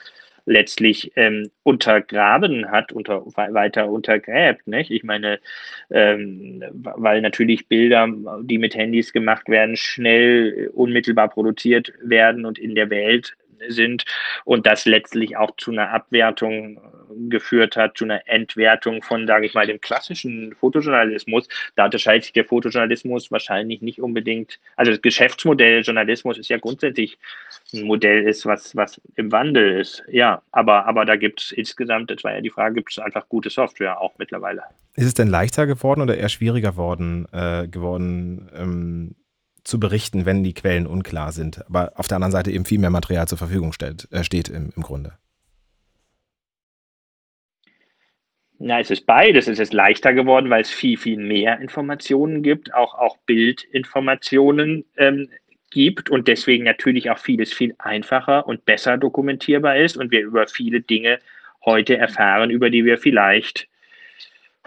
letztlich ähm, untergraben hat, unter, weiter untergräbt. Nicht? Ich meine, ähm, weil natürlich Bilder, die mit Handys gemacht werden, schnell unmittelbar produziert werden und in der Welt sind und das letztlich auch zu einer Abwertung äh, geführt hat, zu einer Entwertung von, sage ich mal, dem klassischen Fotojournalismus. Da unterscheidet sich der Fotojournalismus wahrscheinlich nicht unbedingt, also das Geschäftsmodell Journalismus ist ja grundsätzlich ein Modell ist, was, was im Wandel ist. Ja, aber, aber da gibt es insgesamt, das war ja die Frage, gibt es einfach gute Software auch mittlerweile. Ist es denn leichter geworden oder eher schwieriger worden, äh, geworden, ähm, zu berichten, wenn die Quellen unklar sind. Aber auf der anderen Seite eben viel mehr Material zur Verfügung stellt, äh, steht im, im Grunde. Na, es ist beides. Es ist leichter geworden, weil es viel, viel mehr Informationen gibt, auch, auch Bildinformationen ähm, gibt und deswegen natürlich auch vieles viel einfacher und besser dokumentierbar ist und wir über viele Dinge heute erfahren, über die wir vielleicht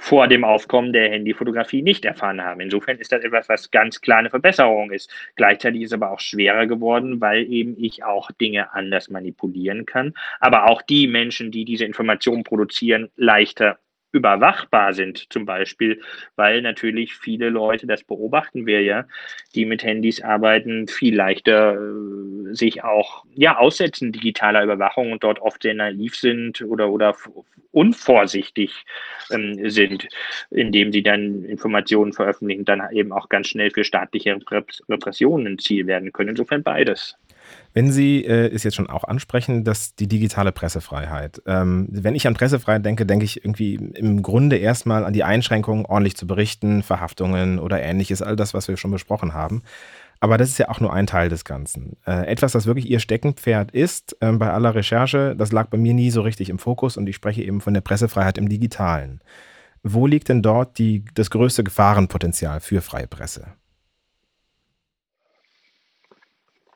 vor dem Aufkommen der Handyfotografie nicht erfahren haben. Insofern ist das etwas, was ganz klar eine Verbesserung ist. Gleichzeitig ist es aber auch schwerer geworden, weil eben ich auch Dinge anders manipulieren kann, aber auch die Menschen, die diese Informationen produzieren, leichter überwachbar sind, zum Beispiel, weil natürlich viele Leute, das beobachten wir ja, die mit Handys arbeiten, viel leichter äh, sich auch ja, aussetzen digitaler Überwachung und dort oft sehr naiv sind oder, oder unvorsichtig ähm, sind, indem sie dann Informationen veröffentlichen, dann eben auch ganz schnell für staatliche Repressionen ein Ziel werden können. Insofern beides. Wenn Sie äh, es jetzt schon auch ansprechen, dass die digitale Pressefreiheit. Ähm, wenn ich an Pressefreiheit denke, denke ich irgendwie im Grunde erstmal an die Einschränkungen, ordentlich zu berichten, Verhaftungen oder ähnliches, all das, was wir schon besprochen haben. Aber das ist ja auch nur ein Teil des Ganzen. Äh, etwas, das wirklich Ihr Steckenpferd ist, äh, bei aller Recherche, das lag bei mir nie so richtig im Fokus und ich spreche eben von der Pressefreiheit im Digitalen. Wo liegt denn dort die, das größte Gefahrenpotenzial für freie Presse?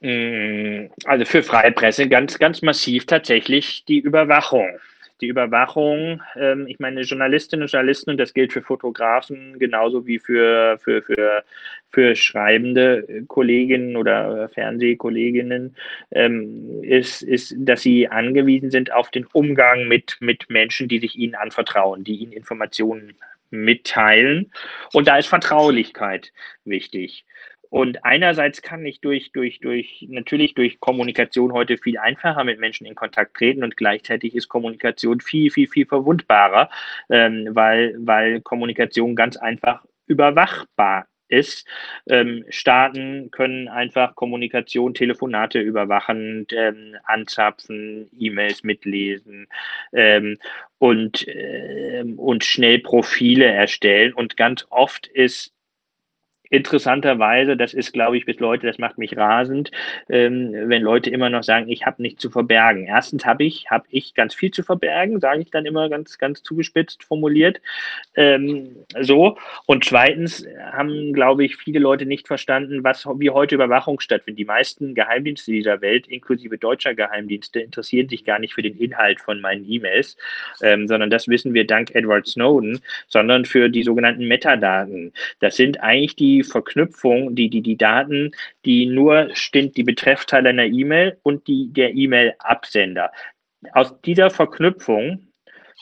Also für freie Presse ganz, ganz massiv tatsächlich die Überwachung. Die Überwachung, ähm, ich meine, Journalistinnen und Journalisten, und das gilt für Fotografen genauso wie für, für, für, für schreibende Kolleginnen oder Fernsehkolleginnen, ähm, ist, ist, dass sie angewiesen sind auf den Umgang mit, mit Menschen, die sich ihnen anvertrauen, die ihnen Informationen mitteilen. Und da ist Vertraulichkeit wichtig. Und einerseits kann ich durch, durch, durch, natürlich durch Kommunikation heute viel einfacher mit Menschen in Kontakt treten und gleichzeitig ist Kommunikation viel, viel, viel verwundbarer, ähm, weil, weil Kommunikation ganz einfach überwachbar ist. Ähm, Staaten können einfach Kommunikation, Telefonate überwachen, ähm, anzapfen, E-Mails mitlesen ähm, und, ähm, und schnell Profile erstellen. Und ganz oft ist interessanterweise, das ist, glaube ich, bis Leute, das macht mich rasend, ähm, wenn Leute immer noch sagen, ich habe nichts zu verbergen. Erstens habe ich, habe ich ganz viel zu verbergen, sage ich dann immer ganz, ganz zugespitzt formuliert. Ähm, so. Und zweitens haben, glaube ich, viele Leute nicht verstanden, was, wie heute Überwachung stattfindet. Die meisten Geheimdienste dieser Welt, inklusive deutscher Geheimdienste, interessieren sich gar nicht für den Inhalt von meinen E-Mails, ähm, sondern das wissen wir dank Edward Snowden, sondern für die sogenannten Metadaten. Das sind eigentlich die Verknüpfung, die, die, die Daten, die nur stimmt, die Betreffteile einer E-Mail und die, der E-Mail-Absender. Aus dieser Verknüpfung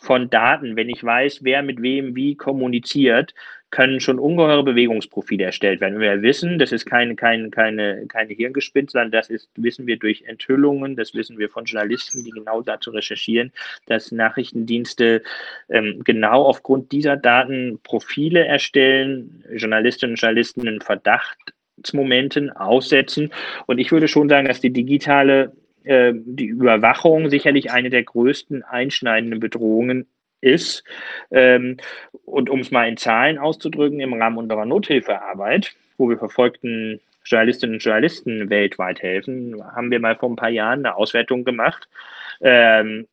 von Daten, wenn ich weiß, wer mit wem wie kommuniziert, können schon ungeheure Bewegungsprofile erstellt werden. Wir wissen, das ist keine, keine, keine, keine Hirngespinst, sondern das ist, wissen wir durch Enthüllungen, das wissen wir von Journalisten, die genau dazu recherchieren, dass Nachrichtendienste ähm, genau aufgrund dieser Daten Profile erstellen, Journalistinnen und Journalisten in Verdachtsmomenten aussetzen. Und ich würde schon sagen, dass die digitale äh, die Überwachung sicherlich eine der größten einschneidenden Bedrohungen ist. Ähm, und um es mal in Zahlen auszudrücken, im Rahmen unserer Nothilfearbeit, wo wir verfolgten Journalistinnen und Journalisten weltweit helfen, haben wir mal vor ein paar Jahren eine Auswertung gemacht. Ähm,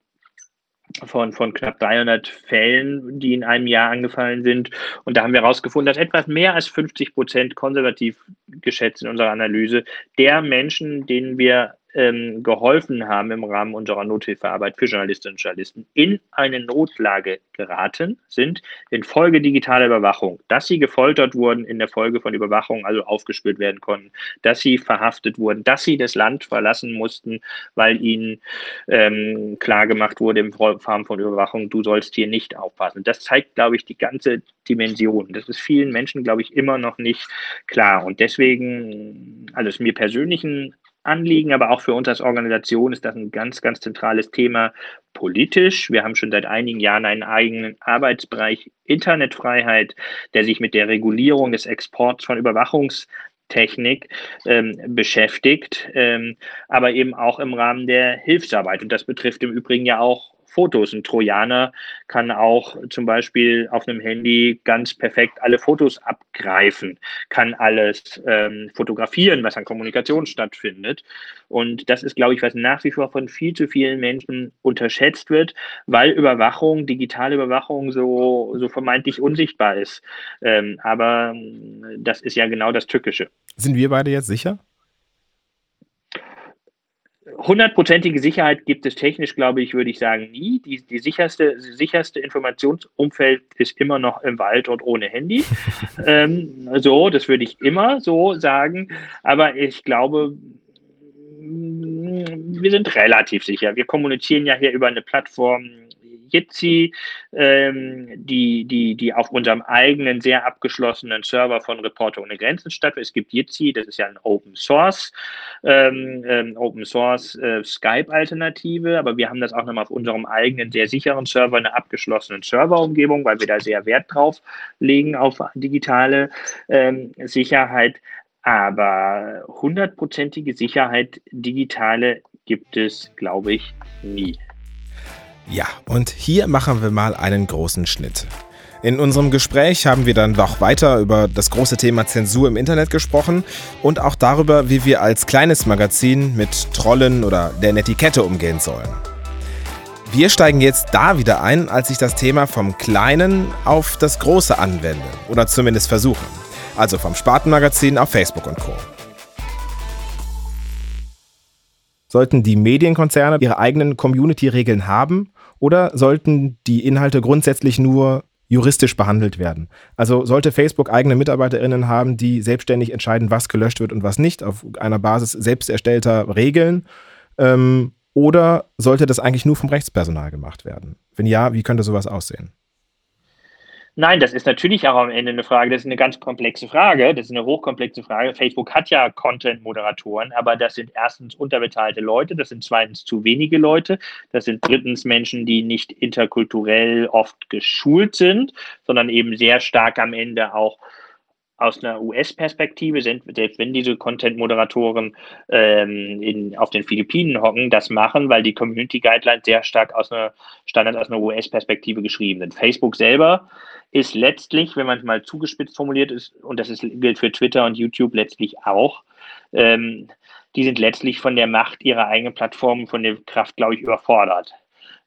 von, von knapp 300 Fällen, die in einem Jahr angefallen sind. Und da haben wir herausgefunden, dass etwas mehr als 50 Prozent konservativ geschätzt in unserer Analyse der Menschen, denen wir ähm, geholfen haben im Rahmen unserer Nothilfearbeit für Journalistinnen und Journalisten, in eine Notlage geraten sind, infolge digitaler Überwachung, dass sie gefoltert wurden in der Folge von Überwachung, also aufgespürt werden konnten, dass sie verhaftet wurden, dass sie das Land verlassen mussten, weil ihnen ähm, klargemacht wurde im Form von Überwachung, du sollst hier nicht aufpassen. Das zeigt, glaube ich, die ganze Dimension. Das ist vielen Menschen, glaube ich, immer noch nicht klar. Und deswegen, also ist mir persönlich ein Anliegen, aber auch für uns als Organisation ist das ein ganz, ganz zentrales Thema politisch. Wir haben schon seit einigen Jahren einen eigenen Arbeitsbereich Internetfreiheit, der sich mit der Regulierung des Exports von Überwachungstechnik ähm, beschäftigt, ähm, aber eben auch im Rahmen der Hilfsarbeit. Und das betrifft im Übrigen ja auch Fotos. Ein Trojaner kann auch zum Beispiel auf einem Handy ganz perfekt alle Fotos abgreifen, kann alles ähm, fotografieren, was an Kommunikation stattfindet. Und das ist, glaube ich, was nach wie vor von viel zu vielen Menschen unterschätzt wird, weil Überwachung, digitale Überwachung so, so vermeintlich unsichtbar ist. Ähm, aber das ist ja genau das Tückische. Sind wir beide jetzt sicher? Hundertprozentige Sicherheit gibt es technisch, glaube ich, würde ich sagen, nie. Die, die sicherste, sicherste Informationsumfeld ist immer noch im Wald und ohne Handy. [laughs] ähm, so, das würde ich immer so sagen. Aber ich glaube, wir sind relativ sicher. Wir kommunizieren ja hier über eine Plattform, Jitsi, ähm, die, die, die auf unserem eigenen, sehr abgeschlossenen Server von Reporter ohne Grenzen stattfindet. Es gibt Jitsi, das ist ja ein Open Source, ähm, ähm, Open Source äh, Skype-Alternative, aber wir haben das auch nochmal auf unserem eigenen, sehr sicheren Server, einer abgeschlossenen Serverumgebung, weil wir da sehr Wert drauf legen auf digitale ähm, Sicherheit. Aber hundertprozentige Sicherheit, digitale, gibt es, glaube ich, nie. Ja, und hier machen wir mal einen großen Schnitt. In unserem Gespräch haben wir dann noch weiter über das große Thema Zensur im Internet gesprochen und auch darüber, wie wir als kleines Magazin mit Trollen oder der Netiquette umgehen sollen. Wir steigen jetzt da wieder ein, als ich das Thema vom Kleinen auf das Große anwende oder zumindest versuche. Also vom Spatenmagazin auf Facebook und Co. Sollten die Medienkonzerne ihre eigenen Community-Regeln haben oder sollten die Inhalte grundsätzlich nur juristisch behandelt werden? Also sollte Facebook eigene MitarbeiterInnen haben, die selbstständig entscheiden, was gelöscht wird und was nicht, auf einer Basis selbst erstellter Regeln? Ähm, oder sollte das eigentlich nur vom Rechtspersonal gemacht werden? Wenn ja, wie könnte sowas aussehen? Nein, das ist natürlich auch am Ende eine Frage. Das ist eine ganz komplexe Frage. Das ist eine hochkomplexe Frage. Facebook hat ja Content-Moderatoren, aber das sind erstens unterbezahlte Leute, das sind zweitens zu wenige Leute, das sind drittens Menschen, die nicht interkulturell oft geschult sind, sondern eben sehr stark am Ende auch aus einer US-Perspektive, selbst wenn diese Content-Moderatoren ähm, auf den Philippinen hocken, das machen, weil die Community Guidelines sehr stark aus einer Standard aus einer US-Perspektive geschrieben sind. Facebook selber ist letztlich, wenn man es mal zugespitzt formuliert ist, und das ist, gilt für Twitter und YouTube letztlich auch, ähm, die sind letztlich von der Macht ihrer eigenen Plattformen, von der Kraft, glaube ich, überfordert.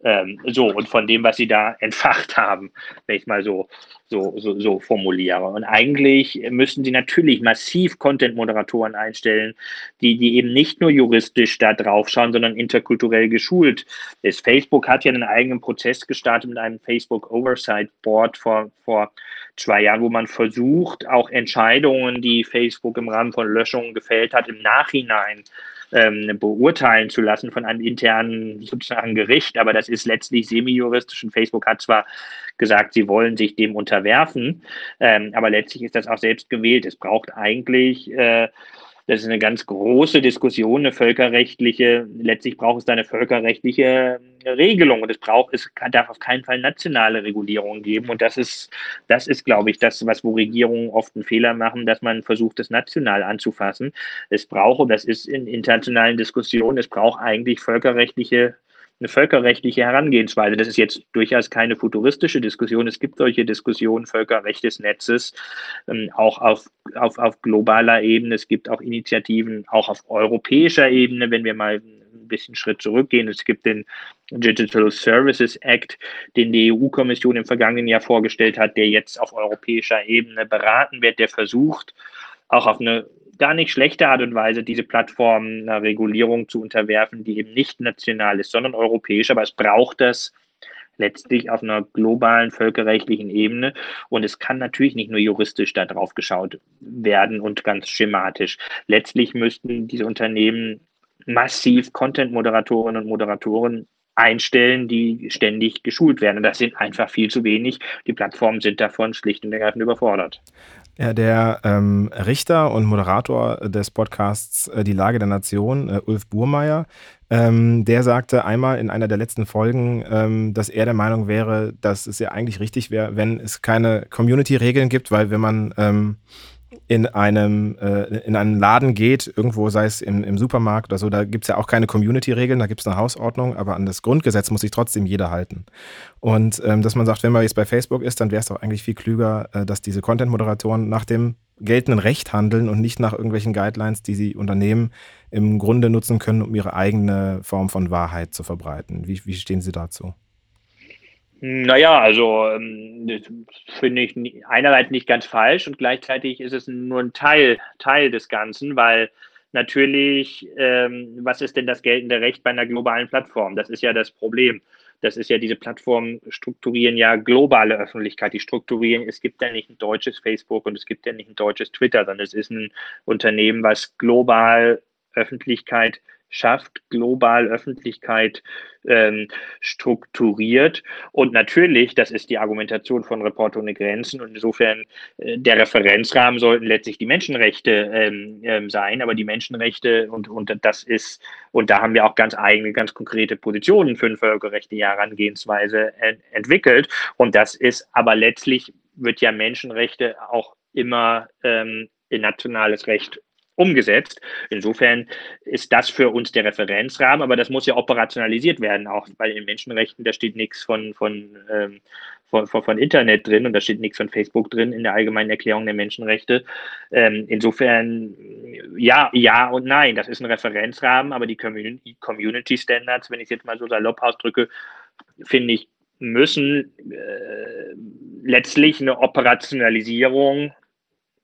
Ähm, so, und von dem, was sie da [laughs] entfacht haben, wenn ich mal so, so, so, so formuliere. Und eigentlich müssen sie natürlich massiv Content-Moderatoren einstellen, die, die eben nicht nur juristisch da drauf schauen, sondern interkulturell geschult ist. Facebook hat ja einen eigenen Prozess gestartet mit einem Facebook Oversight Board vor, vor zwei Jahren, wo man versucht, auch Entscheidungen, die Facebook im Rahmen von Löschungen gefällt hat, im Nachhinein ähm, beurteilen zu lassen von einem internen sozusagen Gericht. Aber das ist letztlich semi-juristisch und Facebook hat zwar gesagt, sie wollen sich dem unterwerfen, ähm, aber letztlich ist das auch selbst gewählt. Es braucht eigentlich äh, das ist eine ganz große Diskussion, eine völkerrechtliche. Letztlich braucht es da eine völkerrechtliche Regelung und es braucht, es darf auf keinen Fall nationale Regulierung geben. Und das ist, das ist, glaube ich, das, was wo Regierungen oft einen Fehler machen, dass man versucht, das national anzufassen. Es braucht, und das ist in internationalen Diskussionen, es braucht eigentlich völkerrechtliche eine völkerrechtliche Herangehensweise. Das ist jetzt durchaus keine futuristische Diskussion. Es gibt solche Diskussionen Völkerrecht des Netzes ähm, auch auf, auf, auf globaler Ebene. Es gibt auch Initiativen auch auf europäischer Ebene, wenn wir mal ein bisschen Schritt zurückgehen. Es gibt den Digital Services Act, den die EU-Kommission im vergangenen Jahr vorgestellt hat, der jetzt auf europäischer Ebene beraten wird, der versucht, auch auf eine gar nicht schlechte Art und Weise, diese Plattform einer Regulierung zu unterwerfen, die eben nicht national ist, sondern europäisch. Aber es braucht das letztlich auf einer globalen völkerrechtlichen Ebene. Und es kann natürlich nicht nur juristisch da drauf geschaut werden und ganz schematisch. Letztlich müssten diese Unternehmen massiv Content-Moderatorinnen und Moderatoren einstellen, die ständig geschult werden. Und das sind einfach viel zu wenig. Die Plattformen sind davon schlicht und ergreifend überfordert. Der ähm, Richter und Moderator des Podcasts äh, Die Lage der Nation, äh, Ulf Burmeier, ähm, der sagte einmal in einer der letzten Folgen, ähm, dass er der Meinung wäre, dass es ja eigentlich richtig wäre, wenn es keine Community-Regeln gibt, weil wenn man ähm, in einem, äh, in einen Laden geht, irgendwo, sei es im, im Supermarkt oder so, da gibt es ja auch keine Community-Regeln, da gibt es eine Hausordnung, aber an das Grundgesetz muss sich trotzdem jeder halten. Und ähm, dass man sagt, wenn man jetzt bei Facebook ist, dann wäre es doch eigentlich viel klüger, äh, dass diese Content-Moderatoren nach dem geltenden Recht handeln und nicht nach irgendwelchen Guidelines, die sie Unternehmen im Grunde nutzen können, um ihre eigene Form von Wahrheit zu verbreiten. Wie, wie stehen Sie dazu? Naja, also ähm, finde ich einerseits nicht ganz falsch und gleichzeitig ist es nur ein Teil, Teil des Ganzen, weil natürlich, ähm, was ist denn das geltende Recht bei einer globalen Plattform? Das ist ja das Problem. Das ist ja, diese Plattformen strukturieren ja globale Öffentlichkeit. Die strukturieren, es gibt ja nicht ein deutsches Facebook und es gibt ja nicht ein deutsches Twitter, sondern es ist ein Unternehmen, was global Öffentlichkeit schafft, global Öffentlichkeit ähm, strukturiert. Und natürlich, das ist die Argumentation von Reporter ohne Grenzen. Und insofern, äh, der Referenzrahmen sollten letztlich die Menschenrechte ähm, ähm, sein. Aber die Menschenrechte, und, und das ist, und da haben wir auch ganz eigene, ganz konkrete Positionen für eine völkerrechtliche Herangehensweise ent entwickelt. Und das ist aber letztlich, wird ja Menschenrechte auch immer ähm, in nationales Recht umgesetzt. Insofern ist das für uns der Referenzrahmen, aber das muss ja operationalisiert werden, auch weil in Menschenrechten, da steht nichts von, von, ähm, von, von, von, Internet drin und da steht nichts von Facebook drin in der allgemeinen Erklärung der Menschenrechte. Ähm, insofern ja, ja und nein, das ist ein Referenzrahmen, aber die Community, Community Standards, wenn ich es jetzt mal so salopp ausdrücke, finde ich, müssen äh, letztlich eine Operationalisierung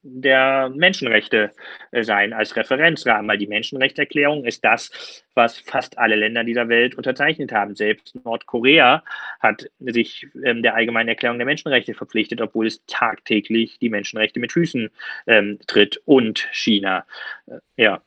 der Menschenrechte äh, sein als Referenzrahmen, weil die Menschenrechtserklärung ist das, was fast alle Länder dieser Welt unterzeichnet haben. Selbst Nordkorea hat sich ähm, der Allgemeinen Erklärung der Menschenrechte verpflichtet, obwohl es tagtäglich die Menschenrechte mit Füßen ähm, tritt und China. Äh, ja.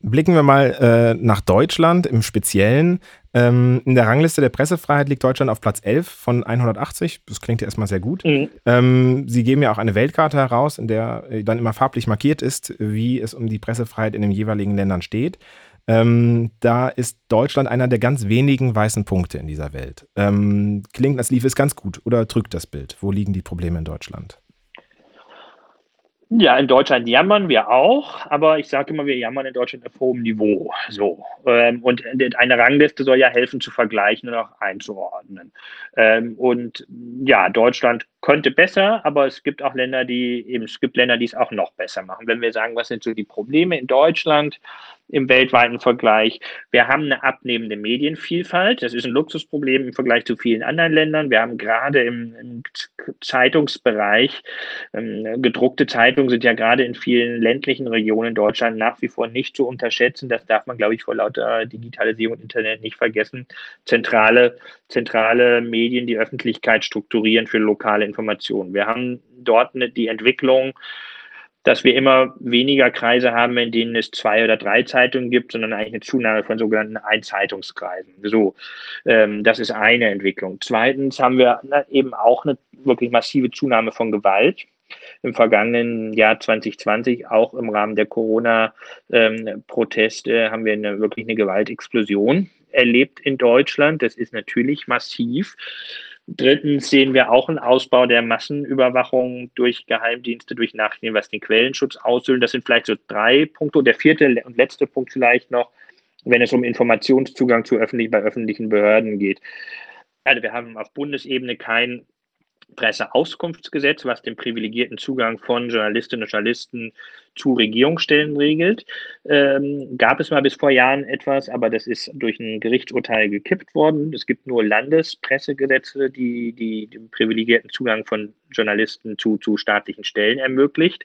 Blicken wir mal äh, nach Deutschland im Speziellen. Ähm, in der Rangliste der Pressefreiheit liegt Deutschland auf Platz 11 von 180. Das klingt ja erstmal sehr gut. Mhm. Ähm, Sie geben ja auch eine Weltkarte heraus, in der äh, dann immer farblich markiert ist, wie es um die Pressefreiheit in den jeweiligen Ländern steht. Ähm, da ist Deutschland einer der ganz wenigen weißen Punkte in dieser Welt. Ähm, klingt, als lief es ganz gut oder drückt das Bild? Wo liegen die Probleme in Deutschland? Ja, in Deutschland jammern wir auch, aber ich sage immer, wir jammern in Deutschland auf hohem Niveau. So. Ähm, und eine Rangliste soll ja helfen zu vergleichen und auch einzuordnen. Ähm, und ja, Deutschland könnte besser, aber es gibt auch Länder, die eben, es gibt Länder, die es auch noch besser machen. Wenn wir sagen, was sind so die Probleme in Deutschland, im weltweiten Vergleich. Wir haben eine abnehmende Medienvielfalt. Das ist ein Luxusproblem im Vergleich zu vielen anderen Ländern. Wir haben gerade im, im Zeitungsbereich, ähm, gedruckte Zeitungen sind ja gerade in vielen ländlichen Regionen Deutschland nach wie vor nicht zu unterschätzen. Das darf man, glaube ich, vor lauter Digitalisierung und Internet nicht vergessen. Zentrale, zentrale Medien, die Öffentlichkeit strukturieren für lokale Informationen. Wir haben dort eine, die Entwicklung, dass wir immer weniger Kreise haben, in denen es zwei oder drei Zeitungen gibt, sondern eigentlich eine Zunahme von sogenannten Einzeitungskreisen. So, ähm, das ist eine Entwicklung. Zweitens haben wir eben auch eine wirklich massive Zunahme von Gewalt. Im vergangenen Jahr 2020, auch im Rahmen der Corona-Proteste, ähm, haben wir eine, wirklich eine Gewaltexplosion erlebt in Deutschland. Das ist natürlich massiv. Drittens sehen wir auch einen Ausbau der Massenüberwachung durch Geheimdienste, durch Nachrichten, was den Quellenschutz aushöhlen. Das sind vielleicht so drei Punkte. Und der vierte und letzte Punkt vielleicht noch, wenn es um Informationszugang zu öffentlich, bei öffentlichen Behörden geht. Also wir haben auf Bundesebene kein Presseauskunftsgesetz, was den privilegierten Zugang von Journalistinnen und Journalisten zu Regierungsstellen regelt. Ähm, gab es mal bis vor Jahren etwas, aber das ist durch ein Gerichtsurteil gekippt worden. Es gibt nur Landespressegesetze, die, die den privilegierten Zugang von Journalisten zu, zu staatlichen Stellen ermöglicht.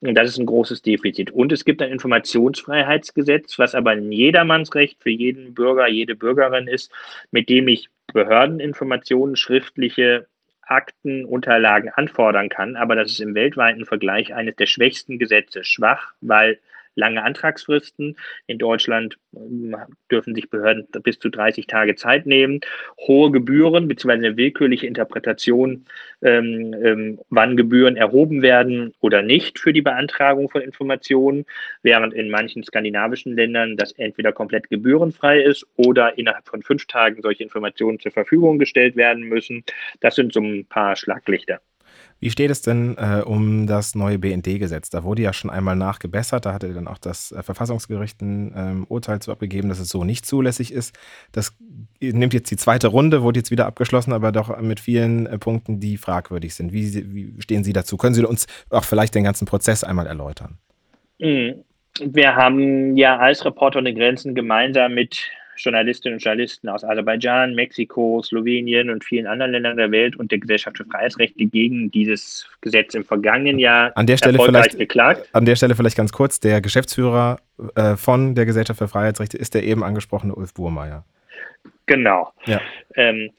Und das ist ein großes Defizit. Und es gibt ein Informationsfreiheitsgesetz, was aber ein Jedermannsrecht für jeden Bürger, jede Bürgerin ist, mit dem ich Behördeninformationen, schriftliche Akten, Unterlagen anfordern kann, aber das ist im weltweiten Vergleich eines der schwächsten Gesetze. Schwach, weil lange Antragsfristen. In Deutschland ähm, dürfen sich Behörden bis zu 30 Tage Zeit nehmen, hohe Gebühren bzw. eine willkürliche Interpretation, ähm, ähm, wann Gebühren erhoben werden oder nicht für die Beantragung von Informationen, während in manchen skandinavischen Ländern das entweder komplett gebührenfrei ist oder innerhalb von fünf Tagen solche Informationen zur Verfügung gestellt werden müssen. Das sind so ein paar Schlaglichter. Wie steht es denn äh, um das neue BND-Gesetz? Da wurde ja schon einmal nachgebessert. Da hatte dann auch das äh, Verfassungsgericht ein ähm, Urteil zu abgegeben, dass es so nicht zulässig ist. Das nimmt jetzt die zweite Runde, wurde jetzt wieder abgeschlossen, aber doch mit vielen äh, Punkten, die fragwürdig sind. Wie, wie, stehen Sie dazu? Können Sie uns auch vielleicht den ganzen Prozess einmal erläutern? Mhm. Wir haben ja als Reporter ohne Grenzen gemeinsam mit Journalistinnen und Journalisten aus Aserbaidschan, Mexiko, Slowenien und vielen anderen Ländern der Welt und der Gesellschaft für Freiheitsrechte gegen dieses Gesetz im vergangenen Jahr an der Stelle vielleicht, geklagt. An der Stelle vielleicht ganz kurz, der Geschäftsführer äh, von der Gesellschaft für Freiheitsrechte ist der eben angesprochene Ulf Burmeier. Genau. Ja. Ähm,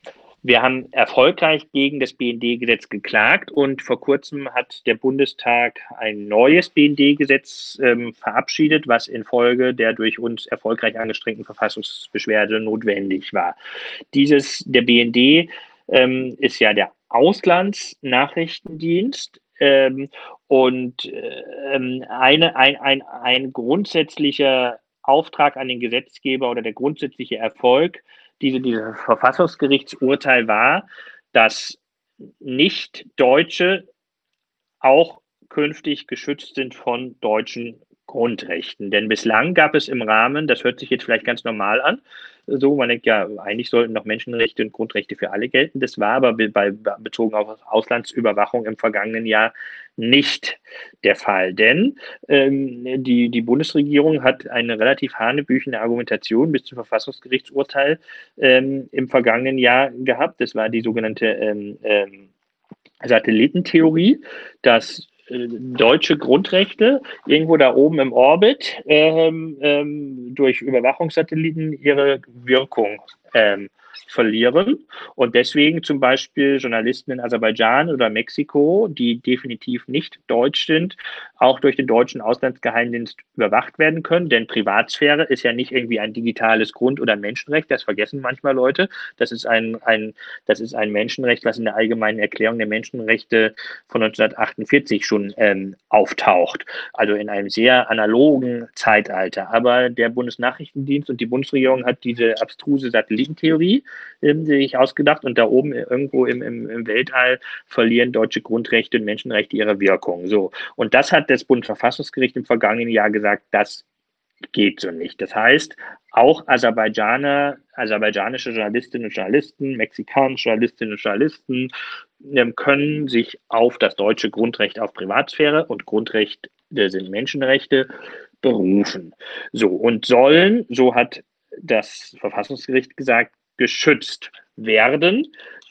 wir haben erfolgreich gegen das BND-Gesetz geklagt und vor kurzem hat der Bundestag ein neues BND-Gesetz ähm, verabschiedet, was infolge der durch uns erfolgreich angestrengten Verfassungsbeschwerde notwendig war. Dieses, der BND ähm, ist ja der Auslandsnachrichtendienst ähm, und ähm, eine, ein, ein, ein grundsätzlicher Auftrag an den Gesetzgeber oder der grundsätzliche Erfolg diese, dieses Verfassungsgerichtsurteil war, dass nicht Deutsche auch künftig geschützt sind von deutschen Grundrechten. Denn bislang gab es im Rahmen, das hört sich jetzt vielleicht ganz normal an, so, man denkt ja, eigentlich sollten noch Menschenrechte und Grundrechte für alle gelten. Das war aber bei, bezogen auf Auslandsüberwachung im vergangenen Jahr nicht der Fall. Denn ähm, die, die Bundesregierung hat eine relativ hanebüchene Argumentation bis zum Verfassungsgerichtsurteil ähm, im vergangenen Jahr gehabt. Das war die sogenannte ähm, ähm Satellitentheorie, dass deutsche Grundrechte irgendwo da oben im Orbit ähm, ähm, durch Überwachungssatelliten ihre Wirkung ähm, verlieren und deswegen zum Beispiel Journalisten in Aserbaidschan oder Mexiko, die definitiv nicht deutsch sind, auch durch den deutschen Auslandsgeheimdienst überwacht werden können. Denn Privatsphäre ist ja nicht irgendwie ein digitales Grund- oder Menschenrecht, das vergessen manchmal Leute. Das ist ein, ein, das ist ein Menschenrecht, was in der allgemeinen Erklärung der Menschenrechte von 1948 schon ähm, auftaucht. Also in einem sehr analogen Zeitalter. Aber der Bundesnachrichtendienst und die Bundesregierung hat diese abstruse Satellit Satellitentheorie sich ausgedacht und da oben irgendwo im, im, im, Weltall verlieren deutsche Grundrechte und Menschenrechte ihre Wirkung. So. Und das hat das Bundesverfassungsgericht im vergangenen Jahr gesagt, das geht so nicht. Das heißt, auch Aserbaidschaner, aserbaidschanische Journalistinnen und Journalisten, mexikanische Journalistinnen und Journalisten ähm, können sich auf das deutsche Grundrecht auf Privatsphäre und Grundrechte sind Menschenrechte berufen. So und sollen, so hat das Verfassungsgericht gesagt, geschützt werden,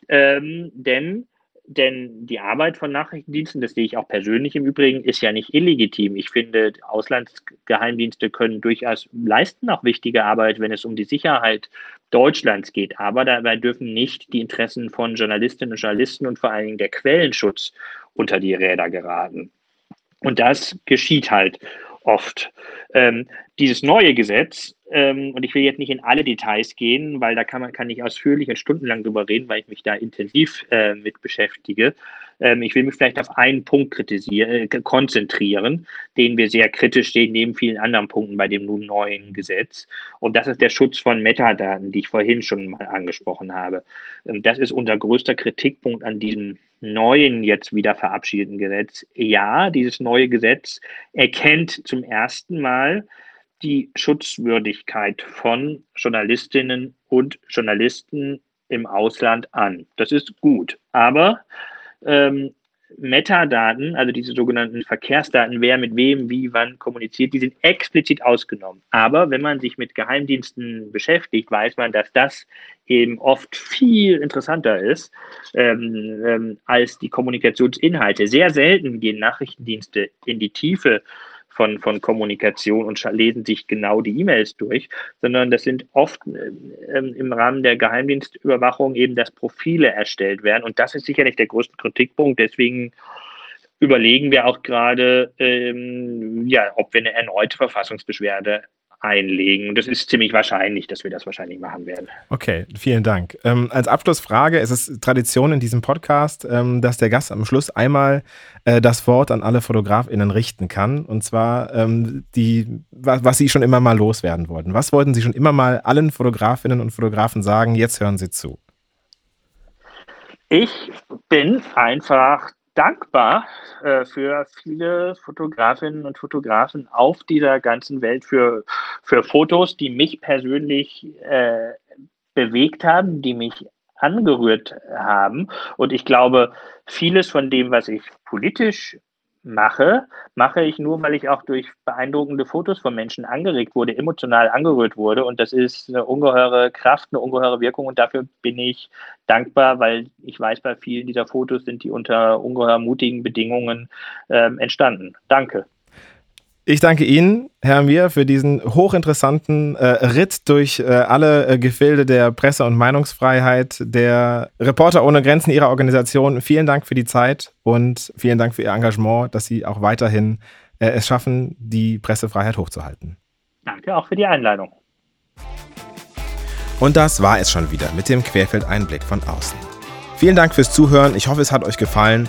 ähm, denn denn die Arbeit von Nachrichtendiensten, das sehe ich auch persönlich im Übrigen, ist ja nicht illegitim. Ich finde, Auslandsgeheimdienste können durchaus leisten auch wichtige Arbeit, wenn es um die Sicherheit Deutschlands geht. Aber dabei dürfen nicht die Interessen von Journalistinnen und Journalisten und vor allen Dingen der Quellenschutz unter die Räder geraten. Und das geschieht halt oft. Ähm, dieses neue Gesetz, ähm, und ich will jetzt nicht in alle Details gehen, weil da kann man kann ich ausführlich und stundenlang drüber reden, weil ich mich da intensiv äh, mit beschäftige. Ähm, ich will mich vielleicht auf einen Punkt äh, konzentrieren, den wir sehr kritisch sehen, neben vielen anderen Punkten bei dem nun neuen Gesetz. Und das ist der Schutz von Metadaten, die ich vorhin schon mal angesprochen habe. Ähm, das ist unser größter Kritikpunkt an diesem neuen, jetzt wieder verabschiedeten Gesetz. Ja, dieses neue Gesetz erkennt zum ersten Mal die Schutzwürdigkeit von Journalistinnen und Journalisten im Ausland an. Das ist gut. Aber ähm, Metadaten, also diese sogenannten Verkehrsdaten, wer mit wem, wie, wann kommuniziert, die sind explizit ausgenommen. Aber wenn man sich mit Geheimdiensten beschäftigt, weiß man, dass das eben oft viel interessanter ist ähm, ähm, als die Kommunikationsinhalte. Sehr selten gehen Nachrichtendienste in die Tiefe von, von Kommunikation und lesen sich genau die E-Mails durch, sondern das sind oft äh, im Rahmen der Geheimdienstüberwachung eben, dass Profile erstellt werden. Und das ist sicherlich der größte Kritikpunkt. Deswegen überlegen wir auch gerade, ähm, ja, ob wir eine erneute Verfassungsbeschwerde einlegen. Und das ist ziemlich wahrscheinlich, dass wir das wahrscheinlich machen werden. Okay, vielen Dank. Ähm, als Abschlussfrage, es ist Tradition in diesem Podcast, ähm, dass der Gast am Schluss einmal äh, das Wort an alle FotografInnen richten kann. Und zwar ähm, die, was, was Sie schon immer mal loswerden wollten. Was wollten Sie schon immer mal allen Fotografinnen und Fotografen sagen? Jetzt hören Sie zu. Ich bin einfach dankbar äh, für viele Fotografinnen und Fotografen auf dieser ganzen Welt für, für Fotos, die mich persönlich äh, bewegt haben, die mich angerührt haben. Und ich glaube, vieles von dem, was ich politisch mache, mache ich nur, weil ich auch durch beeindruckende Fotos von Menschen angeregt wurde, emotional angerührt wurde. Und das ist eine ungeheure Kraft, eine ungeheure Wirkung. Und dafür bin ich dankbar, weil ich weiß, bei vielen dieser Fotos sind die unter ungeheuer mutigen Bedingungen ähm, entstanden. Danke. Ich danke Ihnen, Herr Mir, für diesen hochinteressanten äh, Ritt durch äh, alle äh, Gefilde der Presse- und Meinungsfreiheit der Reporter ohne Grenzen Ihrer Organisation. Vielen Dank für die Zeit und vielen Dank für Ihr Engagement, dass Sie auch weiterhin äh, es schaffen, die Pressefreiheit hochzuhalten. Danke auch für die Einladung. Und das war es schon wieder mit dem Querfeld-Einblick von außen. Vielen Dank fürs Zuhören. Ich hoffe, es hat euch gefallen.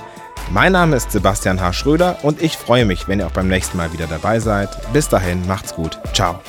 Mein Name ist Sebastian H. Schröder und ich freue mich, wenn ihr auch beim nächsten Mal wieder dabei seid. Bis dahin, macht's gut. Ciao.